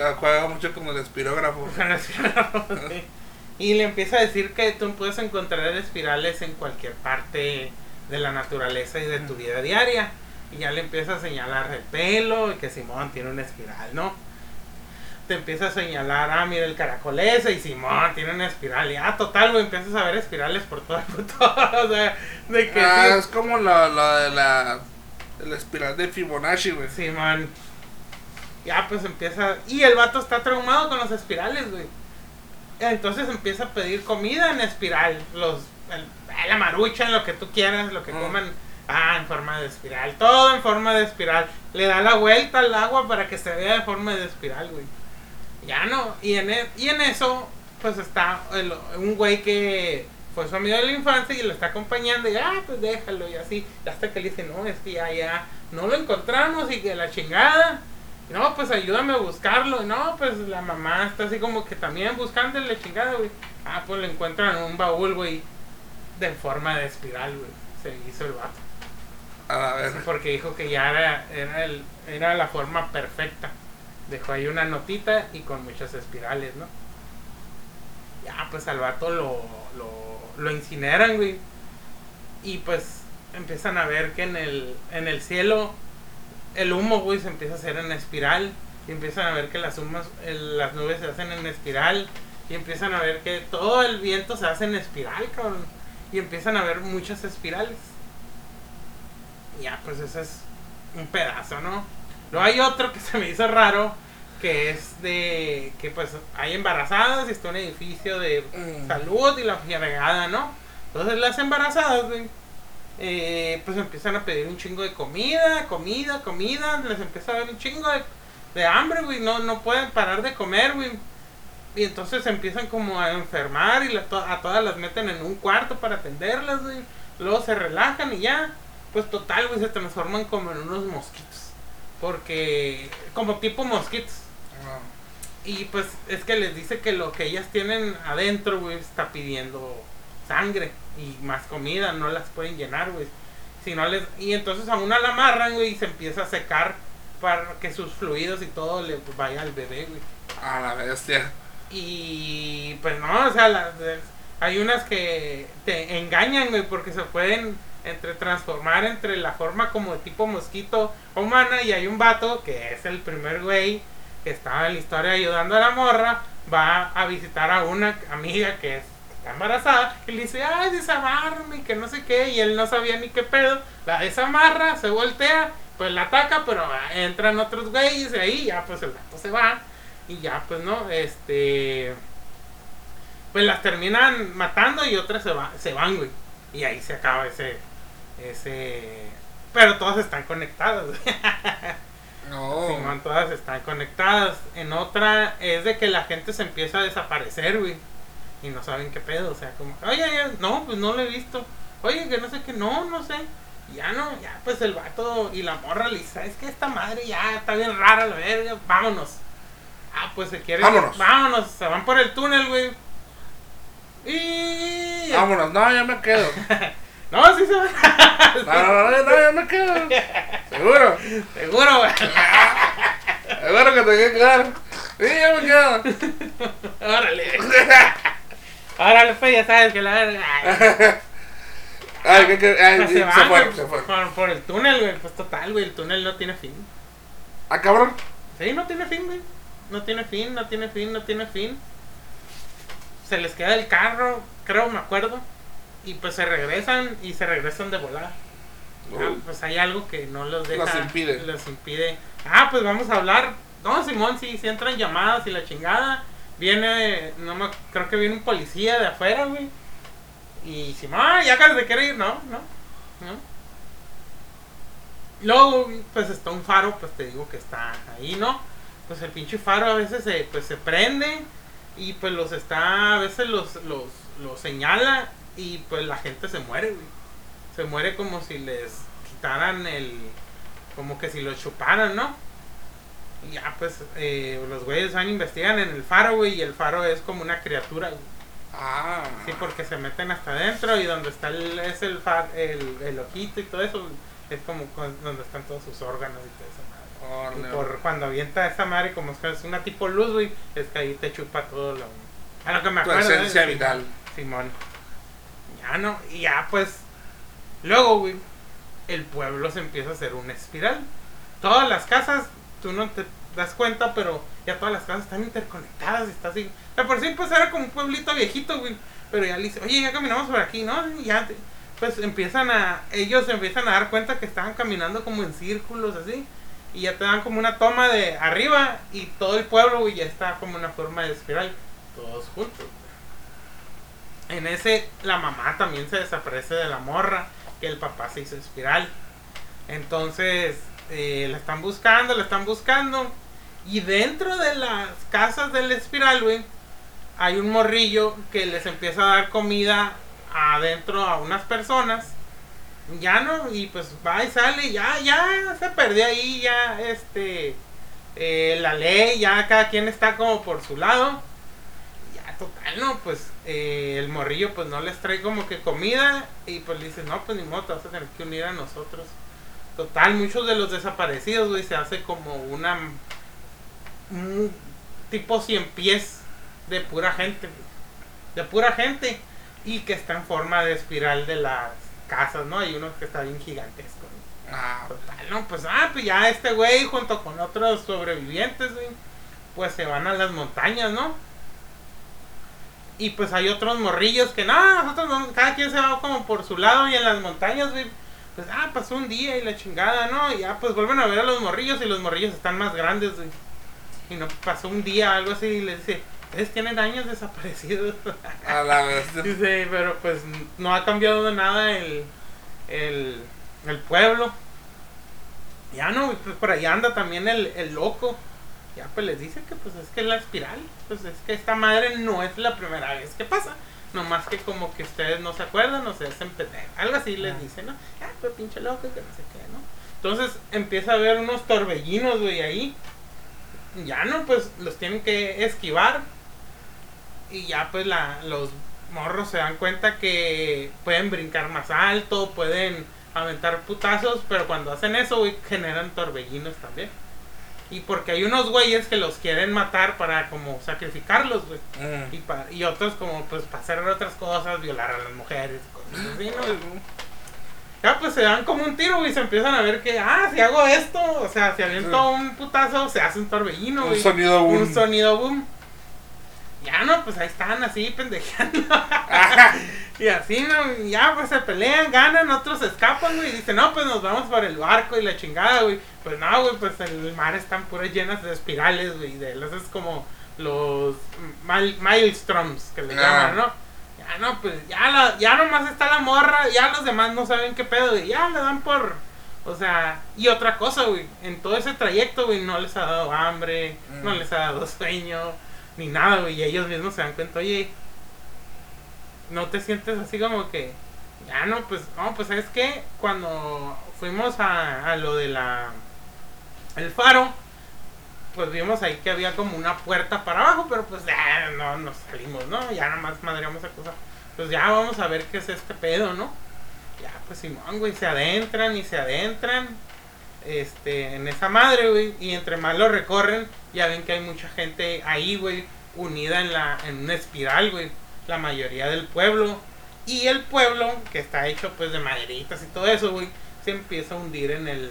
Ah, juega mucho como el espirógrafo. <laughs> <laughs> Y le empieza a decir que tú puedes encontrar espirales en cualquier parte de la naturaleza y de tu vida diaria. Y ya le empieza a señalar el pelo y que Simón tiene una espiral, ¿no? Te empieza a señalar, ah, mira el caracol ese y Simón tiene una espiral. Y ah, total, güey, empiezas a ver espirales por todo el <laughs> puto. o sea, de que. Ah, es como la, la de la. La espiral de Fibonacci, güey. Simón. Ya, pues empieza. Y el vato está traumado con los espirales, güey. Entonces empieza a pedir comida en espiral. Los, la marucha, lo que tú quieras, lo que coman. Ah, en forma de espiral. Todo en forma de espiral. Le da la vuelta al agua para que se vea de forma de espiral, güey. Ya no. Y en, e, y en eso, pues está un güey que fue su amigo de la infancia y lo está acompañando. Y ah, pues déjalo y así. hasta que le dice, no, es que ya, ya, no lo encontramos y que la chingada. No, pues ayúdame a buscarlo. No, pues la mamá está así como que también buscándole chingada, güey. Ah, pues lo encuentran en un baúl, güey. De forma de espiral, güey. Se hizo el vato. A ver. porque dijo que ya era, era, el, era la forma perfecta. Dejó ahí una notita y con muchas espirales, ¿no? Ya, pues al vato lo, lo, lo incineran, güey. Y pues empiezan a ver que en el, en el cielo el humo, güey, se empieza a hacer en espiral. Y empiezan a ver que las, humas, las nubes se hacen en espiral. Y empiezan a ver que todo el viento se hace en espiral, cabrón. Y empiezan a ver muchas espirales. ya, pues ese es un pedazo, ¿no? Luego hay otro que se me hizo raro. Que es de que pues hay embarazadas y está un edificio de mm. salud y la fregada, ¿no? Entonces las embarazadas, güey eh, pues empiezan a pedir un chingo de comida, comida, comida, les empieza a dar un chingo de, hambre, güey, no, no pueden parar de comer, güey. Y entonces empiezan como a enfermar y a todas las meten en un cuarto para atenderlas, güey. Luego se relajan y ya, pues total, güey, se transforman como en unos mosquitos. Porque, como tipo mosquitos. Y pues es que les dice que lo que ellas tienen adentro, güey, está pidiendo sangre y más comida, no las pueden llenar, güey. Si no les y entonces a una la amarran, güey, y se empieza a secar para que sus fluidos y todo le vaya al bebé, güey. A la bestia. Y pues no, o sea, hay unas que te engañan, güey, porque se pueden entre transformar entre la forma como de tipo mosquito humana y hay un vato que es el primer güey que estaba en la historia ayudando a la morra, va a visitar a una amiga que es embarazada y le dice, ay, desamarme, que no sé qué, y él no sabía ni qué pedo, la desamarra, se voltea, pues la ataca, pero entran otros güeyes y ahí ya pues el gato se va. Y ya pues no, este, pues las terminan matando y otras se, va, se van, güey, y ahí se acaba ese, ese, pero todas están conectadas, <laughs> No. todas están conectadas. En otra es de que la gente se empieza a desaparecer, güey y no saben qué pedo, o sea, como, oye, no, pues no lo he visto, oye, que no sé qué, no, no sé, ya no, ya pues el vato y la morra le dice, es que esta madre ya está bien rara la verga, vámonos. Ah, pues se quiere. Vámonos. Vámonos, se van por el túnel, güey. Y. Vámonos, no, ya me quedo. <laughs> no, sí se van. <laughs> no, no, no, no, ya me quedo. Seguro. Seguro, güey. Seguro que te voy a quedar. Sí, ya me quedo. <laughs> Órale. Ahora pues ya sabes que la verga. Ay, <laughs> que, que, ay, se, se, fue, se fue. Por, por, el túnel, güey. Pues total, güey. El túnel no tiene fin. Ah, cabrón. Sí, no tiene fin, güey. No tiene fin, no tiene fin, no tiene fin. Se les queda el carro, creo, me acuerdo. Y pues se regresan y se regresan de volar. Ah, pues hay algo que no los deja. Los impide. Los impide. Ah, pues vamos a hablar. No, Simón, si, si entran llamadas y la chingada. Viene, no me, creo que viene un policía de afuera, güey. Y Simón, ya acabas de querer ir, no, no, no. Luego, pues está un faro, pues te digo que está ahí, ¿no? Pues el pinche faro a veces se, pues, se prende y pues los está, a veces los, los, los señala y pues la gente se muere, güey. Se muere como si les quitaran el, como que si los chuparan, ¿no? Y ya pues eh, los güeyes van investigan en el faro, güey, y el faro es como una criatura, güey. Ah. Sí, porque se meten hasta adentro y donde está el, es el, fa- el, el ojito y todo eso, es como con- donde están todos sus órganos y todo eso. Y por cuando avienta esa madre, como es que es una tipo luz, güey, es que ahí te chupa todo lo. A lo que me Tu acuerdo. ¿eh? esencia vital. Simón. Ya no, y ya pues. Luego, güey, el pueblo se empieza a hacer una espiral. Todas las casas, tú no te das cuenta, pero ya todas las casas están interconectadas y está así. De por sí, pues era como un pueblito viejito, güey. Pero ya le dice, oye, ya caminamos por aquí, ¿no? Y ya, pues empiezan a. Ellos empiezan a dar cuenta que estaban caminando como en círculos, así. Y ya te dan como una toma de arriba y todo el pueblo, güey, ya está como una forma de espiral. Todos juntos. En ese, la mamá también se desaparece de la morra, que el papá se hizo espiral. Entonces, eh, la están buscando, la están buscando. Y dentro de las casas del espiral, hay un morrillo que les empieza a dar comida adentro a unas personas. Ya no, y pues va y sale, ya, ya se perdió ahí, ya, este, eh, la ley, ya cada quien está como por su lado. Ya, total, no, pues eh, el morrillo pues no les trae como que comida y pues le dices, no, pues ni modo, te vas a tener que unir a nosotros. Total, muchos de los desaparecidos, güey, se hace como una, un tipo cien pies de pura gente, güey. de pura gente y que está en forma de espiral de las casas, ¿no? Hay unos que está bien gigantesco. ¿no? Ah, Total, no, pues, ah, pues ya este güey junto con otros sobrevivientes, güey, pues se van a las montañas, ¿no? Y pues hay otros morrillos que, no, nosotros vamos, cada quien se va como por su lado y en las montañas, güey, pues, ah, pasó un día y la chingada, ¿no? Y ya, pues vuelven a ver a los morrillos y los morrillos están más grandes, güey. Y no pasó un día, algo así, y les dice, ustedes tienen años desaparecidos. a la vez. <laughs> Dice, pero pues no ha cambiado nada el, el, el pueblo. Ya no, pues por ahí anda también el, el loco. Ya pues les dice que pues es que la espiral, pues es que esta madre no es la primera vez que pasa. Nomás que como que ustedes no se acuerdan o se hacen pendejo. Algo así les dice, ¿no? Ah, pues pinche loco, que no sé qué, ¿no? Entonces empieza a haber unos torbellinos, güey, ahí. Ya no, pues los tienen que esquivar. Y ya pues la, los morros se dan cuenta que pueden brincar más alto, pueden aventar putazos, pero cuando hacen eso, güey, generan torbellinos también. Y porque hay unos güeyes que los quieren matar para como sacrificarlos, güey. Mm. Y, pa- y otros como pues para hacer otras cosas, violar a las mujeres, cosas así, ¿no? Ya pues se dan como un tiro, güey, y se empiezan a ver que, ah, si hago esto, o sea, si aviento un putazo, se hace un torbellino, Un güey. sonido boom. Un sonido boom. Ya no, pues ahí están así pendejeando. <laughs> y así, ¿no? Ya pues se pelean, ganan, otros escapan, güey. Y dicen, no, pues nos vamos por el barco y la chingada, güey. Pues no, güey, pues el mar están puras llenas de espirales, güey. De los es como los maelstroms que le Ah. llaman, ¿no? Ya no, pues ya, la, ya nomás está la morra, ya los demás no saben qué pedo, güey. Ya le dan por. O sea, y otra cosa, güey. En todo ese trayecto, güey, no les ha dado hambre, no Mm. les ha dado sueño, ni nada, güey. Y ellos mismos se dan cuenta, oye, no te sientes así como que. Ya no, pues, no, pues es que cuando fuimos a, a lo de la. El faro, pues vimos ahí que había como una puerta para abajo, pero pues ya no nos salimos, ¿no? Ya nada más madreamos esa cosa. Pues ya vamos a ver qué es este pedo, ¿no? Ya, pues Simón, güey, se adentran y se adentran este, en esa madre, güey. Y entre más lo recorren, ya ven que hay mucha gente ahí, güey, unida en, la, en una espiral, güey. La mayoría del pueblo. Y el pueblo, que está hecho pues de maderitas y todo eso, güey, se empieza a hundir en el,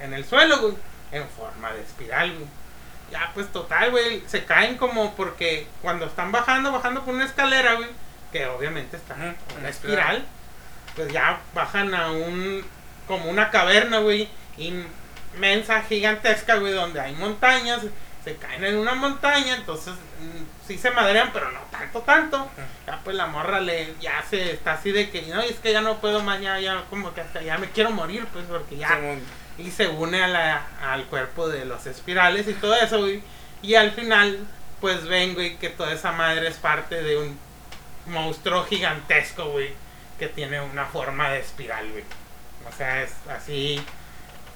en el suelo, güey. En forma de espiral, güey. Ya, pues total, güey. Se caen como porque cuando están bajando, bajando por una escalera, güey. Que obviamente está en una espiral. Pues ya bajan a un. como una caverna, güey, inmensa, gigantesca, güey, donde hay montañas, se caen en una montaña, entonces mm, sí se madrean, pero no tanto, tanto. Ya pues la morra le, ya se está así de que, no, es que ya no puedo más, ya, ya como que hasta ya me quiero morir, pues, porque ya... Y se une a la, al cuerpo de los espirales y todo eso, güey. Y al final, pues ven, güey, que toda esa madre es parte de un monstruo gigantesco, güey, que tiene una forma de espiral, güey. O sea, es así.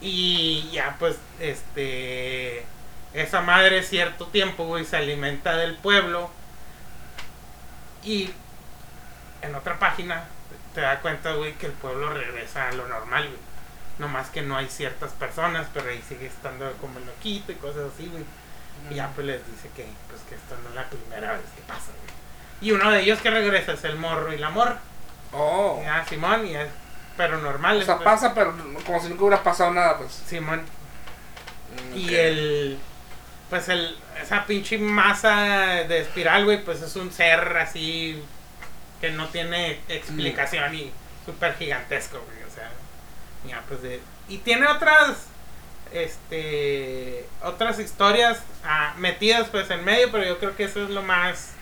Y ya, pues, este esa madre cierto tiempo, güey, se alimenta del pueblo. Y en otra página te da cuenta, güey, que el pueblo regresa a lo normal, güey. No más que no hay ciertas personas, pero ahí sigue estando como el loquito y cosas así, güey. Y ya pues les dice que, pues, que esto no es la primera vez que pasa, güey. Y uno de ellos que regresa es el morro y la amor. Oh. Ya, Simón, y es pero normal. O sea, pues. pasa, pero como si nunca hubiera pasado nada, pues. Simón. Y el pues el, esa pinche masa de espiral, güey, pues es un ser así que no tiene explicación y súper gigantesco, güey, o sea, ya pues de, y tiene otras, este, otras historias ah, metidas pues en medio, pero yo creo que eso es lo más,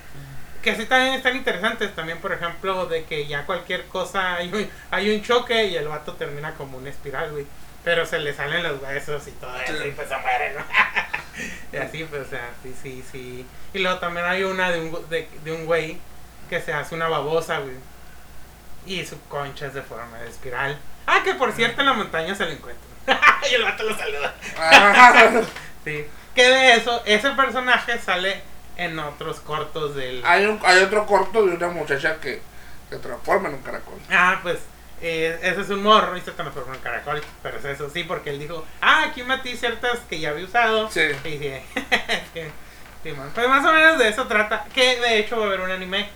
que sí también están interesantes, también por ejemplo de que ya cualquier cosa, <laughs> hay un, hay un choque y el vato termina como una espiral, güey. Pero se le salen los huesos y todo eso, y pues se muere, ¿no? <laughs> y así, pues, o sea, sí, sí, sí. Y luego también hay una de un, de, de un güey que se hace una babosa, güey. Y su concha es de forma de espiral. Ah, que por cierto en la montaña se lo encuentra. <laughs> y el vato lo saluda. sí. Que de eso, ese personaje sale en otros cortos del... Hay, un, hay otro corto de una muchacha que se transforma en un caracol. Ah, pues eh, ese es un morro y se transformó en caracol. Pero es eso sí, porque él dijo, ah, aquí metí ciertas que ya había usado. Sí. Y dije, <laughs> pues más o menos de eso trata. Que de hecho va a haber un anime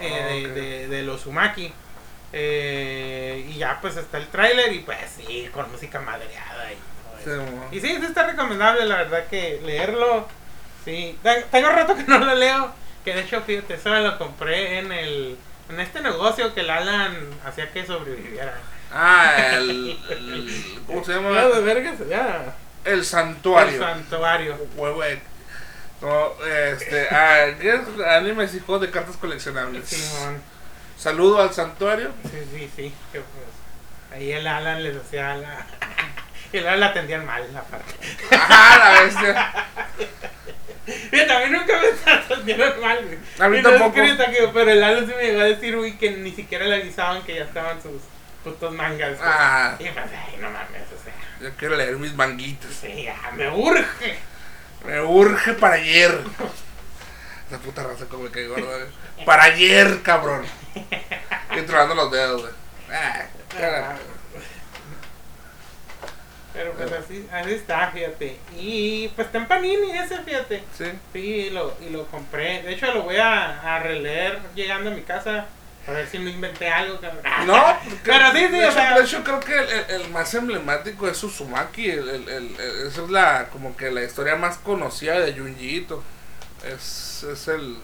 eh, de, de, los Umaki. Eh, y ya pues está el tráiler y pues sí, con música madreada y todo eso. y sí, sí está recomendable, la verdad que leerlo. Sí, tengo rato que no lo leo. Que de hecho, fíjate, solo lo compré en el en este negocio que el Alan hacía que sobreviviera. Ah, <laughs> el, ¿Cómo se llama? de vergas, ya. El santuario. El santuario. No, este. Ah, animes y juegos de cartas coleccionables. Sí, Saludo al santuario. Sí, sí, sí. Que, pues, ahí el Alan les hacía la. y <laughs> el Alan la atendían mal la parte. Ajá, la bestia. <laughs> Mira, también nunca me atendieron mal, güey. A mí tampoco. pero el Alan se me llegó a decir, güey, que ni siquiera le avisaban que ya estaban sus putos mangas. Ah. Y pues, ay, no mames, o sea. Yo quiero leer mis manguitos. Sí, ya, me urge. Me urge para ayer. Esa puta raza como me cae gorda, güey. Para ayer, cabrón. Y tronando los dedos, güey. Ah, pero pues así, así está, fíjate. Y pues está en Panini ese, fíjate. Sí. Sí, y lo, y lo compré. De hecho, lo voy a, a releer llegando a mi casa. A ver si no inventé algo. No, <laughs> pero sí, sí, de o sea. De hecho, creo que el, el, más emblemático es Uzumaki. El, esa es la, como que la historia más conocida de Junji Es, es el.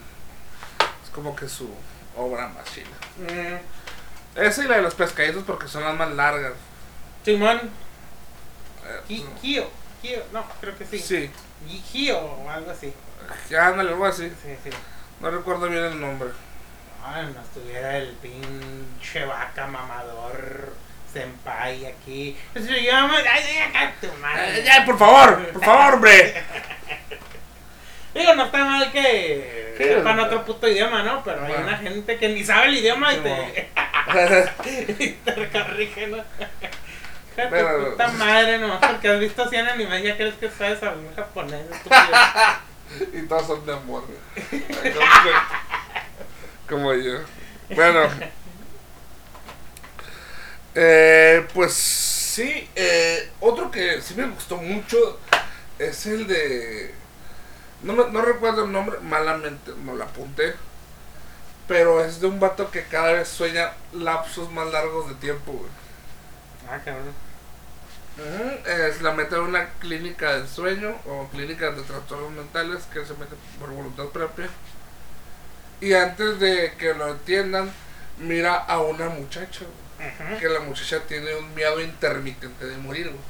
Es como que su obra más chila. Mm. Esa y la de los pescaditos porque son las más largas. Simón. Kio, Kio, no, creo que sí. Sí. Kio o algo así. Ya, ándale, algo así. Sí, sí. No recuerdo bien el nombre. Ay, no estuviera el pinche vaca mamador senpai aquí. Se llama. Ay, tu madre. Ya, por favor, por favor, hombre. <laughs> Digo, no está mal que sepan otro puto idioma, ¿no? Pero hay una gente que ni sabe el idioma y te. <laughs> y te corrige, ¿no? Pero, puta madre, no, porque has visto así en anime ya crees que sabes hablar japonés, <laughs> y todos son de amor. Como yo. Bueno. Eh, pues sí, eh, otro que sí me gustó mucho es el de... No, no recuerdo el nombre, malamente no lo apunté. Pero es de un vato que cada vez sueña lapsos más largos de tiempo, güey. Ah, cabrón. Es la meta de una clínica de sueño o clínica de trastornos mentales que se mete por voluntad propia. Y antes de que lo entiendan, mira a una muchacha que la muchacha tiene un miedo intermitente de morir, güey.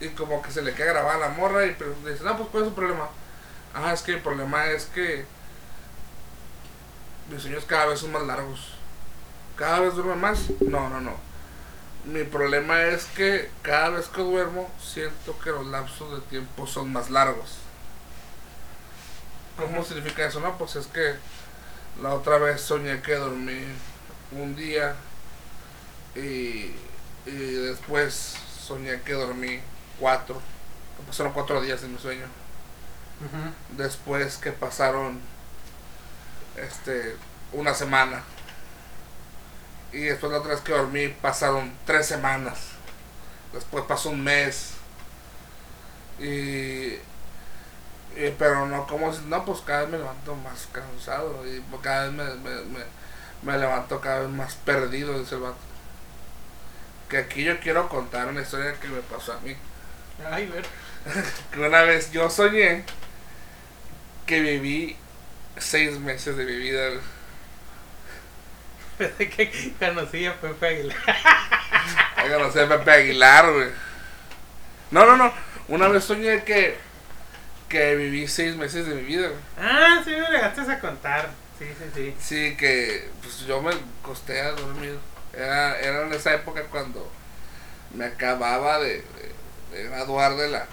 Y como que se le queda grabada la morra y dice, no, pues ¿cuál es su problema? Ah, es que el problema es que mis sueños cada vez son más largos. ¿Cada vez duerme más? No, no, no. Mi problema es que cada vez que duermo siento que los lapsos de tiempo son más largos. ¿Cómo significa eso? No, pues es que la otra vez soñé que dormí un día y, y después soñé que dormí cuatro. Pasaron cuatro días en mi sueño. Después que pasaron este una semana. Y después la otra vez que dormí pasaron tres semanas. Después pasó un mes. Y, pero no como no pues cada vez me levanto más cansado y cada vez me, me, me, me levanto cada vez más perdido dice el vato que aquí yo quiero contar una historia que me pasó a mí Ay, ver. <laughs> que una vez yo soñé que viví seis meses de mi vida. Que conocí a Pepe Aguilar. conocí a Pepe Aguilar, güey. No, no, no. Una vez soñé que, que viví seis meses de mi vida, güey. Ah, sí, me llegaste a contar. Sí, sí, sí. Sí, que pues yo me costé a dormir. Era, era en esa época cuando me acababa de, de, graduar de la,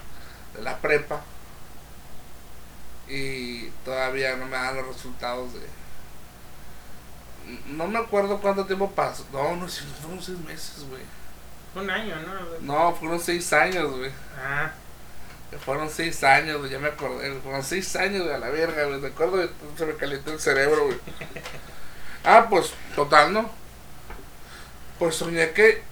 de la prepa y todavía no me dan los resultados de no me acuerdo cuánto tiempo pasó. No no fueron seis meses güey. Un año no no fueron seis años güey. Ah. Fueron seis años güey ya me acordé. Fueron seis años güey a la verga güey. Me acuerdo se me calentó el cerebro güey. <laughs> Ah pues total no pues soñé que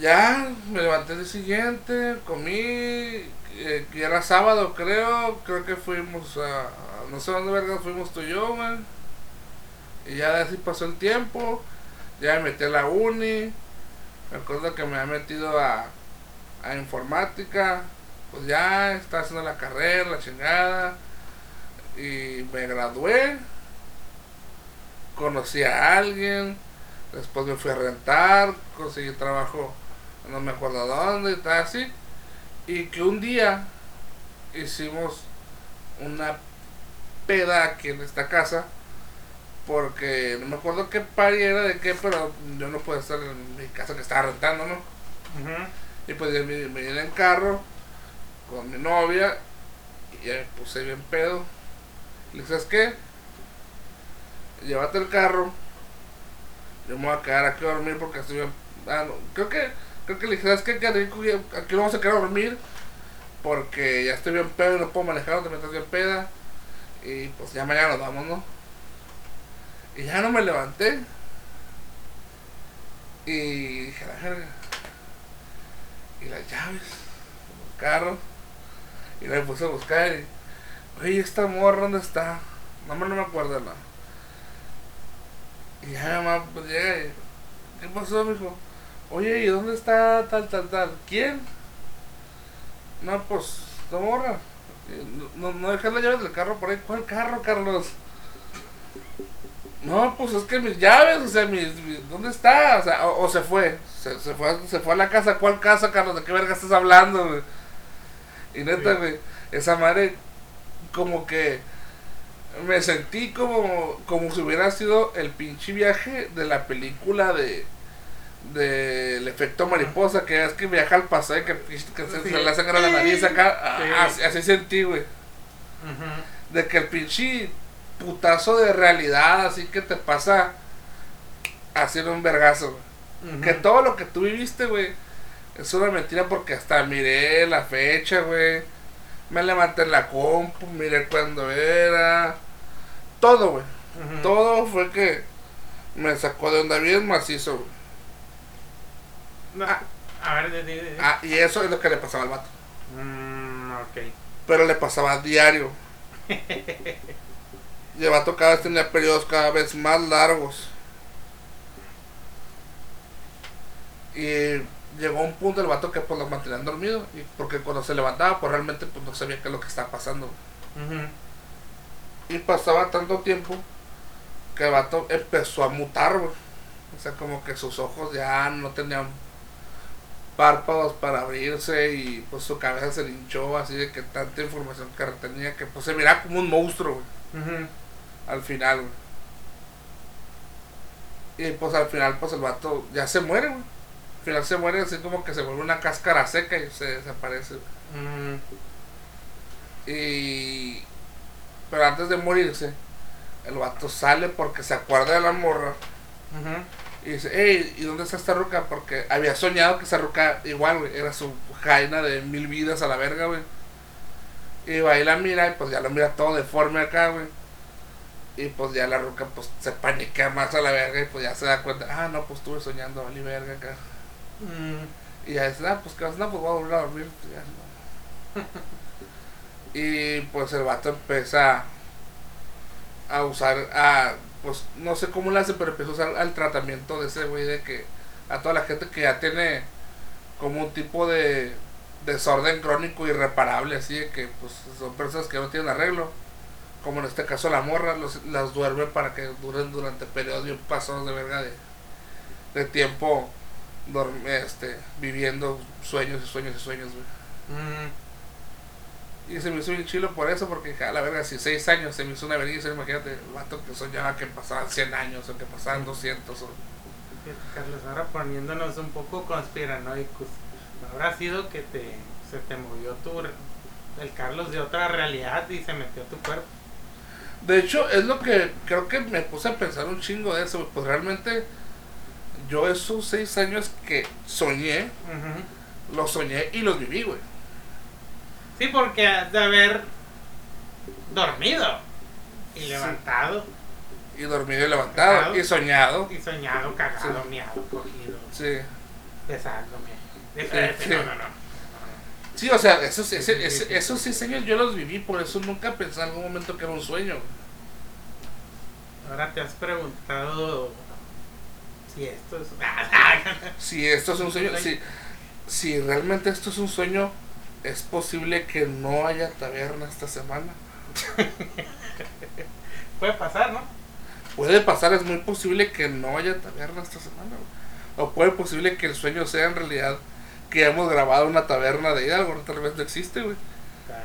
ya me levanté el siguiente, comí, eh, que era sábado creo, creo que fuimos a, no sé dónde verga fuimos tú y yo, man. Y ya así pasó el tiempo, ya me metí a la uni, me acuerdo que me había metido a, a informática, pues ya estaba haciendo la carrera, la chingada, y me gradué, conocí a alguien, después me fui a rentar, conseguí trabajo no me acuerdo dónde, y así. Y que un día hicimos una peda aquí en esta casa. Porque no me acuerdo qué pari era de qué, pero yo no puedo estar en mi casa que estaba rentando, ¿no? Y pues me, me vine en carro con mi novia y ya me puse bien pedo. Y le dije, ¿sabes qué? Llévate el carro. Yo me voy a quedar aquí a dormir porque estoy bien. Ah, no, creo que Creo que le dije, ¿sabes qué? Aquí vamos a quedar a dormir. Porque ya estoy bien pedo y no puedo manejar, no te metas bien peda. Y pues ya mañana nos vamos, ¿no? Y ya no me levanté. Y dije, la verga. Y las llaves, el carro. Y me puse a buscar. Y, oye, esta morra, ¿dónde está? No, no me acuerdo nada. Y ya mamá pues llega y, ¿qué pasó, mijo? Oye, ¿y dónde está tal, tal, tal? ¿Quién? No, pues, la morra. No, no dejas la llave del carro por ahí. ¿Cuál carro, Carlos? No, pues es que mis llaves, o sea, mis, ¿dónde está? O sea, o, se fue. Se, se, fue se fue a la casa. ¿Cuál casa, Carlos? ¿De qué verga estás hablando, güey? Y neta, güey, esa madre como que me sentí como, como si hubiera sido el pinche viaje de la película de del efecto mariposa, que es que viaja al pasado y que, se, le hace la nariz acá. Así, sentí, güey. De que el pinche putazo de realidad, así que te pasa haciendo un vergazo, Que todo lo que tú viviste, güey, es una mentira porque hasta miré la fecha, güey. Me levanté en la compu, miré cuándo era. Todo, güey. Todo fue que me sacó de onda bien macizo, güey. Ah, a ver, de, de, ah, y eso es lo que le pasaba al vato. Mm, ok. Pero le pasaba a diario. <laughs> y el vato cada vez tenía periodos cada vez más largos. Y llegó un punto el vato que pues lo mantenían dormido. Y porque cuando se levantaba, pues realmente pues no sabía qué es lo que estaba pasando. Y pasaba tanto tiempo que el vato empezó a mutar, O sea, como que sus ojos ya no tenían párpados para abrirse y pues su cabeza se le hinchó así de que tanta información que retenía que pues se miraba como un monstruo, güey. Al final, güey. Y pues al final pues el vato ya se muere, güey. Al final se muere así como que se vuelve una cáscara seca y se desaparece. Y... Pero antes de morirse, el vato sale porque se acuerda de la morra. Y dice, hey, ¿y dónde está esta ruca? Porque había soñado que esa ruca, igual, güey, era su jaina de mil vidas a la verga, güey. Y va y la mira y pues ya lo mira todo deforme acá, güey. Y pues ya la ruca pues se paniquea más a la verga y pues ya se da cuenta, ah, no, pues estuve soñando, vale verga acá. Mm. Y ya dice, ah, pues que no, pues voy a volver a dormir. Pues, <laughs> y pues el vato empieza a usar, a, pues no sé cómo lo hace, pero empezó a usar al tratamiento de ese güey de que a toda la gente que ya tiene como un tipo de desorden crónico irreparable, así de que pues son personas que no tienen arreglo como en este caso la morra, los, las duerme para que duren durante periodos bien pasados de verga de, de tiempo este, viviendo sueños y sueños y sueños, Y se me hizo bien chilo por eso, porque a la verga, si seis años se me hizo una vergüenza, imagínate, el vato que soñaba que pasaban 100 años o que pasaban 200. O... Carlos, ahora poniéndonos un poco conspiranoicos, ¿habrá sido que te, se te movió tu, el Carlos de otra realidad y se metió a tu cuerpo? De hecho, es lo que creo que me puse a pensar un chingo de eso. Pues realmente, yo esos seis años que soñé, los soñé y los viví, güey. Sí, porque has de haber dormido y levantado. Y dormido y levantado. Y soñado. Y soñado, cagado, miado, cogido. Sí. Besándome. Sí, No, no, no. Sí, o sea, esos, esos seis años yo los viví, por eso nunca pensé en algún momento que era un sueño. Ahora te has preguntado si esto es... <laughs> si esto es un sueño, si, si realmente esto es un sueño, es posible que no haya taberna esta semana. <laughs> Puede pasar, ¿no? Puede pasar, es muy posible que no haya taberna esta semana. O puede posible que el sueño sea en realidad que hemos grabado una taberna de Hidalgo, tal vez no existe, güey.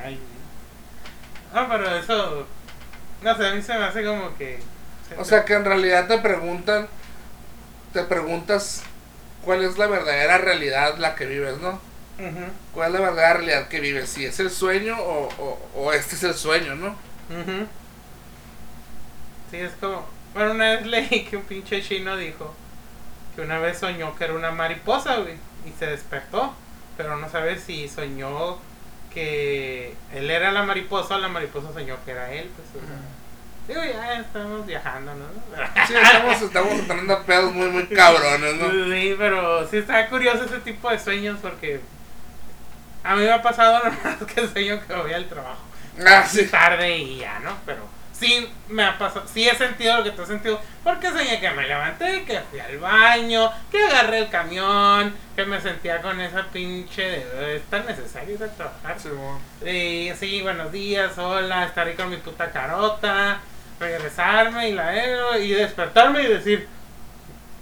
Ay, no, pero eso, no sé, a mí se me hace como que... O sea, que en realidad te preguntan, te preguntas cuál es la verdadera realidad la que vives, ¿no? ¿Cuál es la verdadera realidad que vives? Si es el sueño o, o, este es el sueño, ¿no? Sí, es como... Bueno, una vez <laughs> leí que un pinche chino dijo que una vez soñó que era una mariposa, güey y se despertó, pero no sabe si soñó que él era la mariposa o la mariposa soñó que era él. Pues, Digo, ya estamos viajando, ¿no? Sí, estamos, estamos entrando a pedos muy, muy cabrones, ¿no? Sí, pero sí está curioso ese tipo de sueños porque a mí me ha pasado <laughs> nomás que sueño que voy al trabajo. Ah, sí. Tarde y ya, ¿no? Pero sí me ha pasado, sí he sentido lo que tú has sentido, porque soñé que me levanté, que fui al baño, que agarré el camión, que me sentía con esa pinche de, es tan necesario ir a trabajar. Sí, y sí, buenos días, hola, estar ahí con mi puta carota, regresarme y la y despertarme y decir,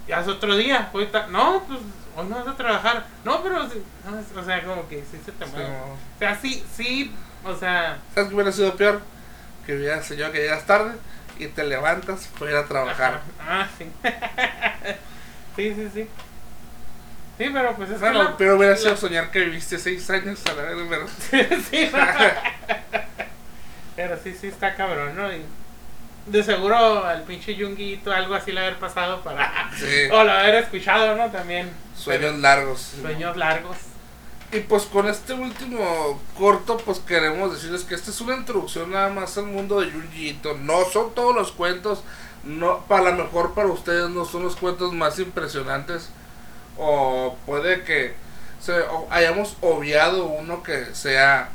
ya es otro día, no, pues hoy no vas a trabajar, no, pero, o sea, como que sí se te mueve. o sea, sí, sí, o sea... ¿Sabes qué hubiera sido peor? Que veas señor que llegas tarde y te levantas para ir a trabajar. Ah, sí. <laughs> sí, sí, sí. Sí, pero pues es bueno, pero hubiera sido soñar que viviste seis años a la vez, pero... <laughs> sí, <laughs> pero sí, sí está cabrón, ¿no? Y de seguro al pinche Junguito algo así le haber pasado para... Sí. o lo haber escuchado, ¿no? También. Sueños largos. Sueños largos. Y pues con este último corto, pues queremos decirles que esta es una introducción nada más al mundo de Junjiito. No son todos los cuentos, no, para lo mejor para ustedes no son los cuentos más impresionantes. O puede que se, hayamos obviado uno que sea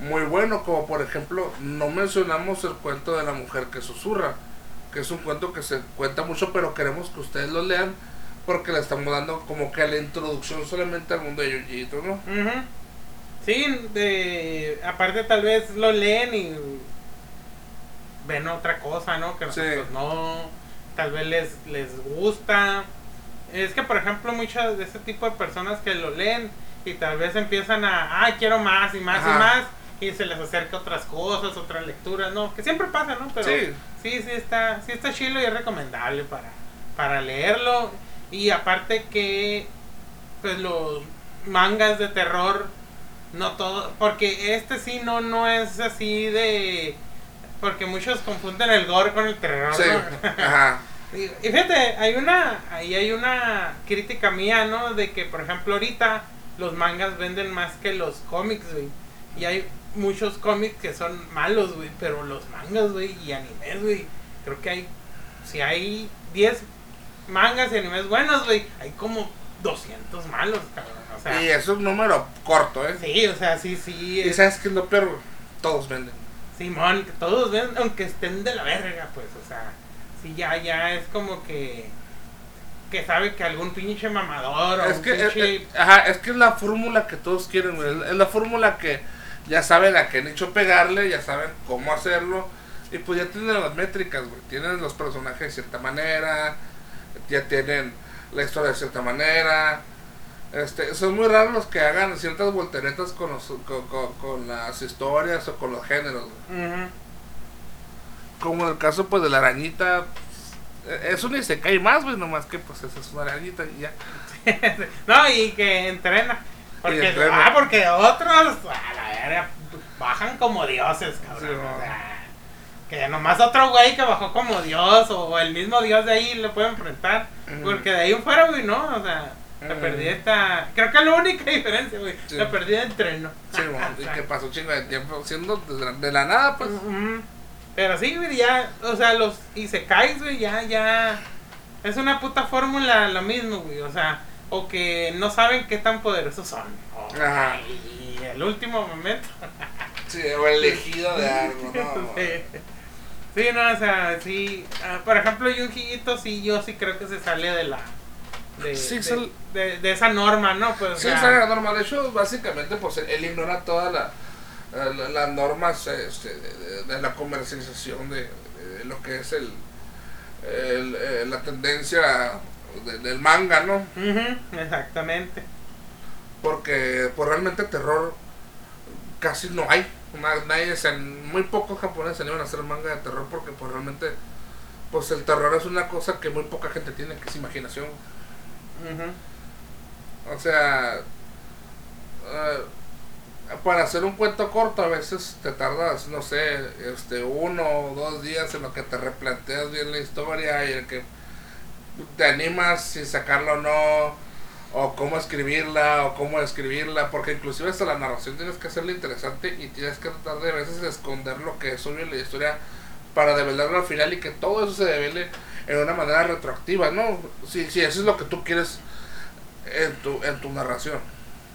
muy bueno, como por ejemplo, no mencionamos el cuento de la mujer que susurra, que es un cuento que se cuenta mucho, pero queremos que ustedes lo lean porque le estamos dando como que a la introducción solamente al mundo de Yujitsu, ¿no? Sí, de, aparte tal vez lo leen y ven otra cosa, ¿no? Que nosotros no, tal vez les, les gusta, Es que, por ejemplo, muchas de ese tipo de personas que lo leen y tal vez empiezan a, ah, quiero más y más y más, y se les acerca otras cosas, otras lecturas, ¿no? Que siempre pasa, ¿no? Pero sí, sí, sí está, sí está chilo y es recomendable para, para leerlo. Y aparte que, pues los mangas de terror, no todo, porque este sí no, no es así de... Porque muchos confunden el gore con el terror. Sí. Ajá. <laughs> Y, fíjate, hay una, ahí hay una crítica mía, ¿no? De que, por ejemplo, ahorita los mangas venden más que los cómics, güey. Y hay muchos cómics que son malos, güey. Pero los mangas, güey, y animes, güey. Creo que hay, si hay 10 mangas y animes buenos, güey, hay como 200 malos, cabrón. O sea, y es un número corto, ¿eh? Sí, o sea, sí, sí. Y sabes que es lo peor, todos venden. Simón, todos venden, aunque estén de la verga, pues, o sea sí ya, ya es como que que sabe que algún pinche mamador o es que, pinche... ajá, es que es la fórmula que todos quieren, Es la fórmula que ya saben a qué nicho pegarle, ya saben cómo hacerlo. Y pues ya tienen las métricas, güey. Tienen los personajes de cierta manera, ya tienen la historia de cierta manera. Este, son muy raros los que hagan ciertas volteretas con, los, con, las historias o con los géneros. Como en el caso pues de la arañita, eso ni se cae más, güey, nomás que pues esa es una arañita y ya. <laughs> no, y que entrena. Porque, Ah, porque otros, a la verga, bajan como dioses, cabrón. o sea, que nomás otro güey que bajó como dios, o el mismo dios de ahí le puede enfrentar. Porque de ahí en fuera, güey, no, o sea. Le perdí esta. Creo que es la única <laughs> diferencia, güey. Le perdí de entreno. Sí, <laughs> bueno, y que pasó chingo de tiempo siendo de la, nada, pues. Pero sí, güey, ya, o sea, los y se caes, güey, ya, ya. Es una puta fórmula lo mismo, güey, o sea, o que no saben qué tan poderosos son. Ajá. Y el último momento. sí, o elegido de algo, ¿no? <laughs> sí. No, o sea, sí. Ah, por ejemplo, Yujito, sí, yo sí creo que se sale de la. De, sí, de, de, esa norma, ¿no? Pues, sí, sale de la norma. De hecho, básicamente, pues él ignora toda la eh, las normas este, de, la comercialización de, lo que es el, eh, la tendencia del manga, ¿no? exactamente. Porque pues, realmente terror casi no hay. Nadie, muy pocos japoneses se animan a hacer manga de terror porque pues realmente pues el terror es una cosa que muy poca gente tiene, que es imaginación. O sea, uh, para hacer un cuento corto a veces te tardas, no sé, este uno o dos días en lo que te replanteas bien la historia y el que te animas si sacarla o no, o cómo escribirla, o cómo escribirla, porque inclusive hasta la narración tienes que hacerla interesante y tienes que tratar de a veces esconder lo que es obvio en la historia para develarlo al final y que todo eso se devele en una manera retroactiva, ¿no? Si, si eso es lo que tú quieres en tu, en tu narración.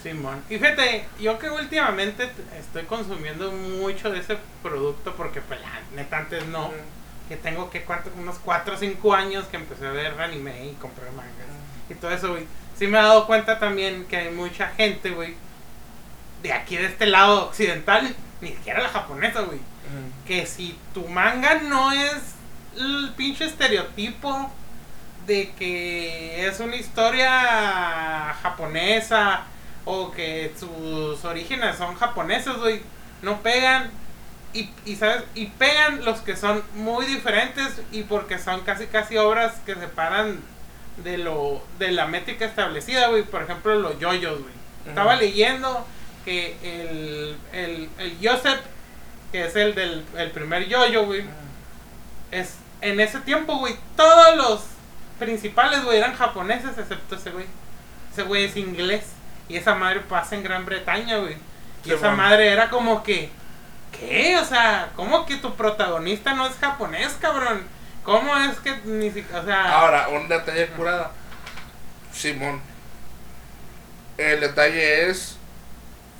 Simón. Y fíjate, yo que últimamente estoy consumiendo mucho de ese producto porque pues neta antes no. Que tengo que cuánto, unos 4 o 5 años que empecé a ver anime y comprar mangas. Y todo eso, güey. Sí me he dado cuenta también que hay mucha gente, güey. De aquí de este lado occidental, ni siquiera la japonesa, güey. Que si tu manga no es el pinche estereotipo de que es una historia japonesa o que sus orígenes son japoneses, güey, no pegan. Y, y, ¿sabes? y pegan los que son muy diferentes y porque son casi casi obras que se paran de lo de la métrica establecida, güey. Por ejemplo, los yoyos, güey. Estaba leyendo que el, el, el Joseph, que es el del el primer yoyo, güey, es en ese tiempo, güey, todos los principales, güey, eran japoneses excepto ese güey. Ese güey es inglés. Y esa madre pasa en Gran Bretaña, güey. Y esa madre era como que, ¿qué? O sea, ¿cómo que tu protagonista no es japonés, cabrón? ¿Cómo es que ni siquiera, o sea... Ahora, un detalle curada. Simón. El detalle es,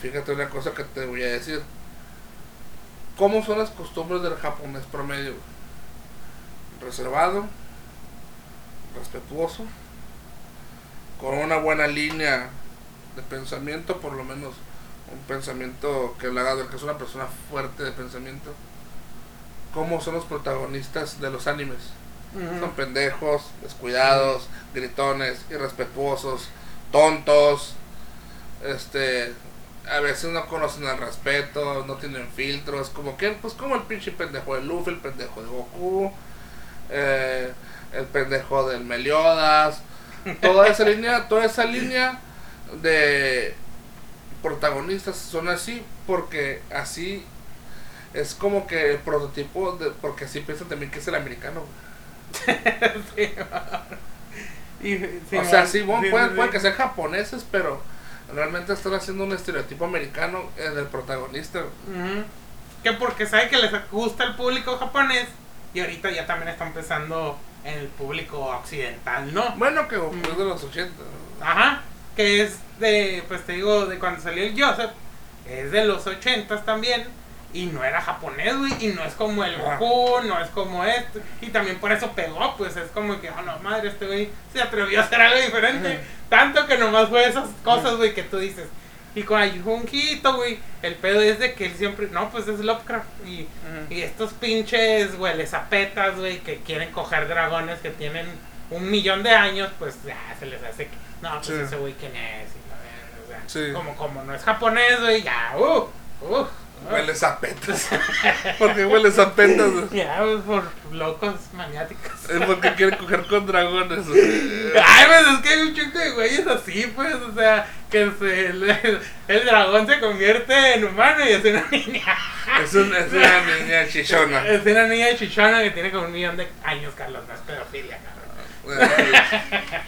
fíjate una cosa que te voy a decir. ¿Cómo son las costumbres del japonés promedio? Reservado, respetuoso, con una buena línea de pensamiento, por lo menos un pensamiento que le haga que es una persona fuerte de pensamiento. ¿Cómo son los protagonistas de los animes? Son pendejos, descuidados, gritones, irrespetuosos, tontos, este, a veces no conocen el respeto, no tienen filtros, como que, pues como el pinche pendejo de Luffy, el pendejo de Goku, eh, el pendejo del Meliodas, toda esa <laughs> línea, toda esa línea de protagonistas son así porque así es como que el prototipo de, porque así piensan también que es el americano. <laughs> o sea, sí, pueden, que sean japoneses, pero realmente están haciendo un estereotipo americano del protagonista. Que porque sabe que les gusta el público japonés y ahorita ya también está empezando en el público occidental, ¿no? Bueno, que fue de los 80. Ajá, que es de, pues te digo, de cuando salió el Joseph, es de los 80 también y no era japonés, güey, y no es como el Goku, no es como este, y también por eso pegó, pues es como que, oh no, madre, este güey se atrevió a hacer algo diferente, tanto que nomás fue esas cosas, güey, que tú dices. Y con Ayunjito, güey, el pedo es de que él siempre, no, pues es Lovecraft, y, y estos pinches, güey, les apetas, güey, que quieren coger dragones que tienen un millón de años, pues ya se les hace que, no, pues ese güey, ¿quién es? O sea, como, como no es japonés, güey, ya, uh, uh. Hueles a petas. <laughs> porque hueles a petas? Ya, por locos maniáticos. Es porque quieren coger con dragones. Ay, pues es que hay un chico de güeyes así, pues. O sea, que se, el, dragón se convierte en humano y es una niña. Es, un, es una niña chichona. Es una niña chichona que tiene como un millón de años, Carlos. No es pedofilia, Carlos.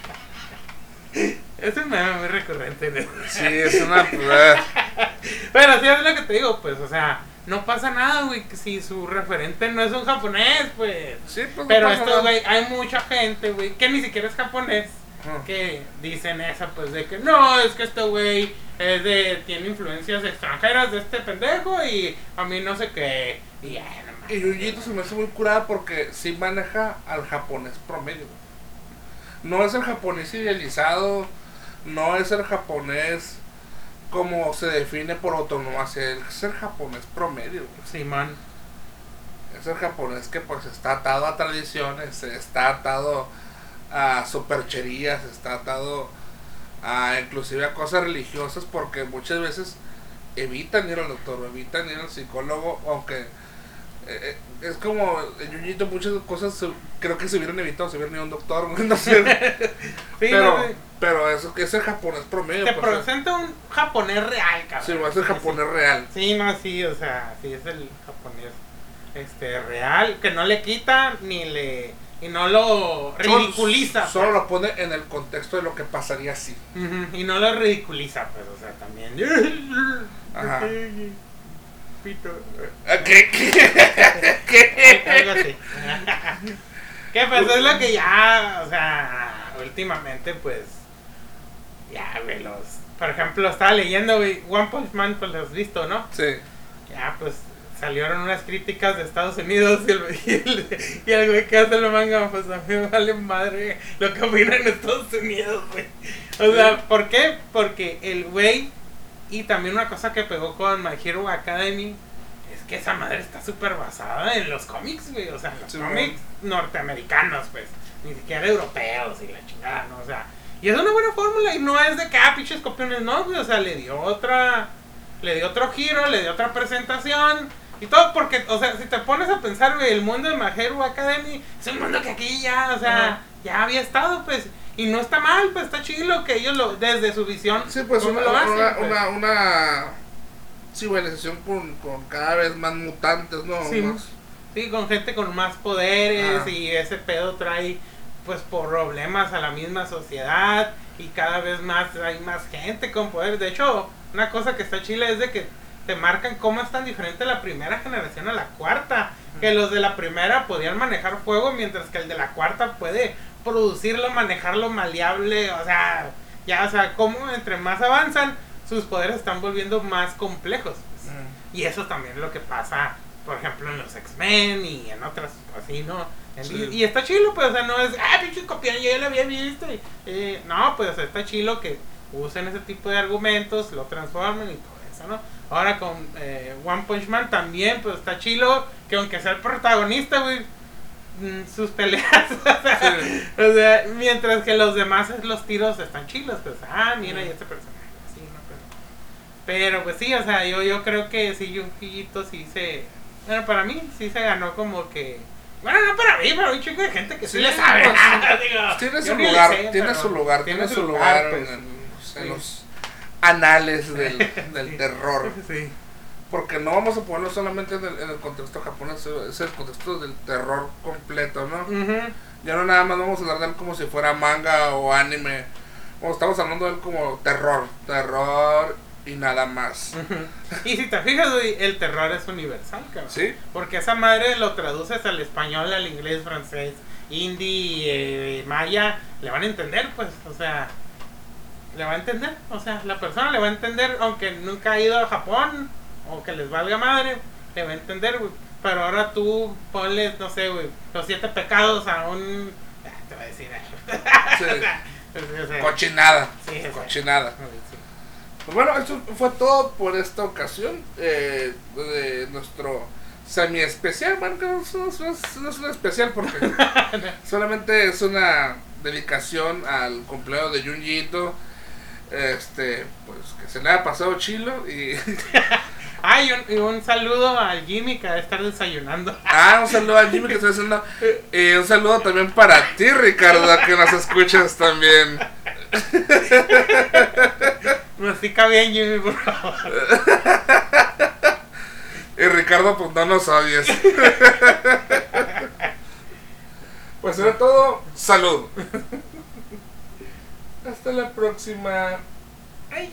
Es un meme muy recurrente. Sí, es una. <laughs> Pero sí es lo que te digo, pues, o sea, no pasa nada, güey, si su referente no es un japonés, pues. Sí, pues. Pero esto, güey, hay mucha gente, güey, que ni siquiera es japonés, que dicen eso, pues, de que no, es que este güey es de, tiene influencias extranjeras de este pendejo y a mí no sé qué. Y ya, no Y Yuyito se me hace muy curada porque sí maneja al japonés promedio. No es el japonés idealizado no es el japonés como se define por autonomía, es el japonés promedio. Sí, man. Es el japonés que pues está atado a tradiciones, está atado a supercherías, está atado a inclusive a cosas religiosas porque muchas veces evitan ir al doctor, evitan ir al psicólogo, aunque eh, eh, es como en Yuñito muchas cosas creo que se hubieran evitado, se hubieran ido a un doctor, no sé. <laughs> pero, pero eso que es el japonés promedio. Te pues, presenta un japonés real, cabrón. Sí, va a ser japonés real. Sí, no, sí, o sea, sí es el japonés este real, que no le quita ni le y no lo ridiculiza. Solo, solo, lo pone en el contexto de lo que pasaría así. y no lo ridiculiza, pues, o sea, también. <laughs> Ajá. Pito. ¿Qué? ¿Qué? <laughs> ¿Qué? Algo así. <laughs> ¿Qué? Pues es lo que ya, o sea, últimamente, pues ya, güey, los. Por ejemplo, estaba leyendo, güey, One Punch Man, pues lo has visto, ¿no? Sí. Ya, pues salieron unas críticas de Estados Unidos y el, <laughs> y el, güey que hace la manga, pues a mí me vale madre lo que opinan en Estados Unidos, güey. O sea, ¿por qué? Porque el güey, y también una cosa que pegó con My Hero Academy, es que esa madre está súper basada en los cómics, güey. O sea, en los cómics norteamericanos, pues. Ni siquiera europeos y la chingada, ¿no? O sea, y es una buena fórmula y no es de que, ah, pinches copiones, no, güey. O sea, le dio otra. Le dio otro giro, le dio otra presentación. Y todo porque, o sea, si te pones a pensar, güey, el mundo de Majeru Academy es un mundo que aquí ya, o sea, ya había estado, pues. Y no está mal, pues está chido que ellos lo, desde su visión. Sí, pues una, lo hacen, una, pues. una, una, civilización con, con cada vez más mutantes, ¿no? Sí, sí con gente con más poderes y ese pedo trae pues por problemas a la misma sociedad y cada vez más hay más gente con poder. De hecho, una cosa que está chile es de que te marcan cómo es tan diferente la primera generación a la cuarta. Que los de la primera podían manejar fuego mientras que el de la cuarta puede producirlo, manejarlo maleable. O sea, ya, o sea, cómo entre más avanzan, sus poderes están volviendo más complejos. Pues. Y eso también es lo que pasa, por ejemplo, en los X-Men y en otras, así, ¿no? Y, está chilo, pues, o sea, no es, ah, pinche copión, yo ya lo había visto. Eh, no, pues, está chilo que usen ese tipo de argumentos, lo transformen y todo eso, ¿no? Ahora con eh, One Punch Man también, pues, está chilo que aunque sea el protagonista, güey, mm, sus peleas. <laughs> o, sea, mientras que los demás los tiros están chilos, pues, ah, mira, y este personaje, así, no, pero, pero pues sí, o sea, yo, yo creo que sí, Junjito sí se, bueno, para mí sí se ganó como que, bueno, no para mí, para un chico de gente que sí, le sabe. Pues, <laughs> tiene, su lugar, tiene su lugar, tiene su lugar, pues, en, los anales del, del terror. Sí. Porque no vamos a ponerlo solamente en el, contexto japonés, es el contexto del terror completo, ¿no? Ya no nada más vamos a hablar de él como si fuera manga o anime, como estamos hablando de él como terror, terror y nada más. Y si te fijas, el terror es universal, cabrón. Sí. Porque esa madre lo traduces al español, al inglés, francés, hindi, eh, maya, le van a entender, pues, o sea, le va a entender, o sea, la persona le va a entender, aunque nunca ha ido a Japón o que les valga madre, te va a entender, güey. Pero ahora tú ponles, no sé, güey, los siete pecados a un. Ah, te va a decir. <laughs> cochinada. Sí, cochinada. Pues bueno, eso fue todo por esta ocasión eh, de nuestro semi especial. Bueno, que no, es un especial porque <laughs> solamente es una dedicación al cumpleaños de Junjito. Este, pues que se le haya pasado chilo y <laughs> Ay, un, un saludo a Jimmy que va a estar desayunando. Ah, un saludo a Jimmy que está haciendo. Y un saludo también para ti, Ricardo, que nos escuchas también. <laughs> Mastica bien, Jimmy, por favor. <laughs> Y Ricardo, pues no nos odies. <laughs> Pues era todo. Salud. Hasta la próxima. Ay.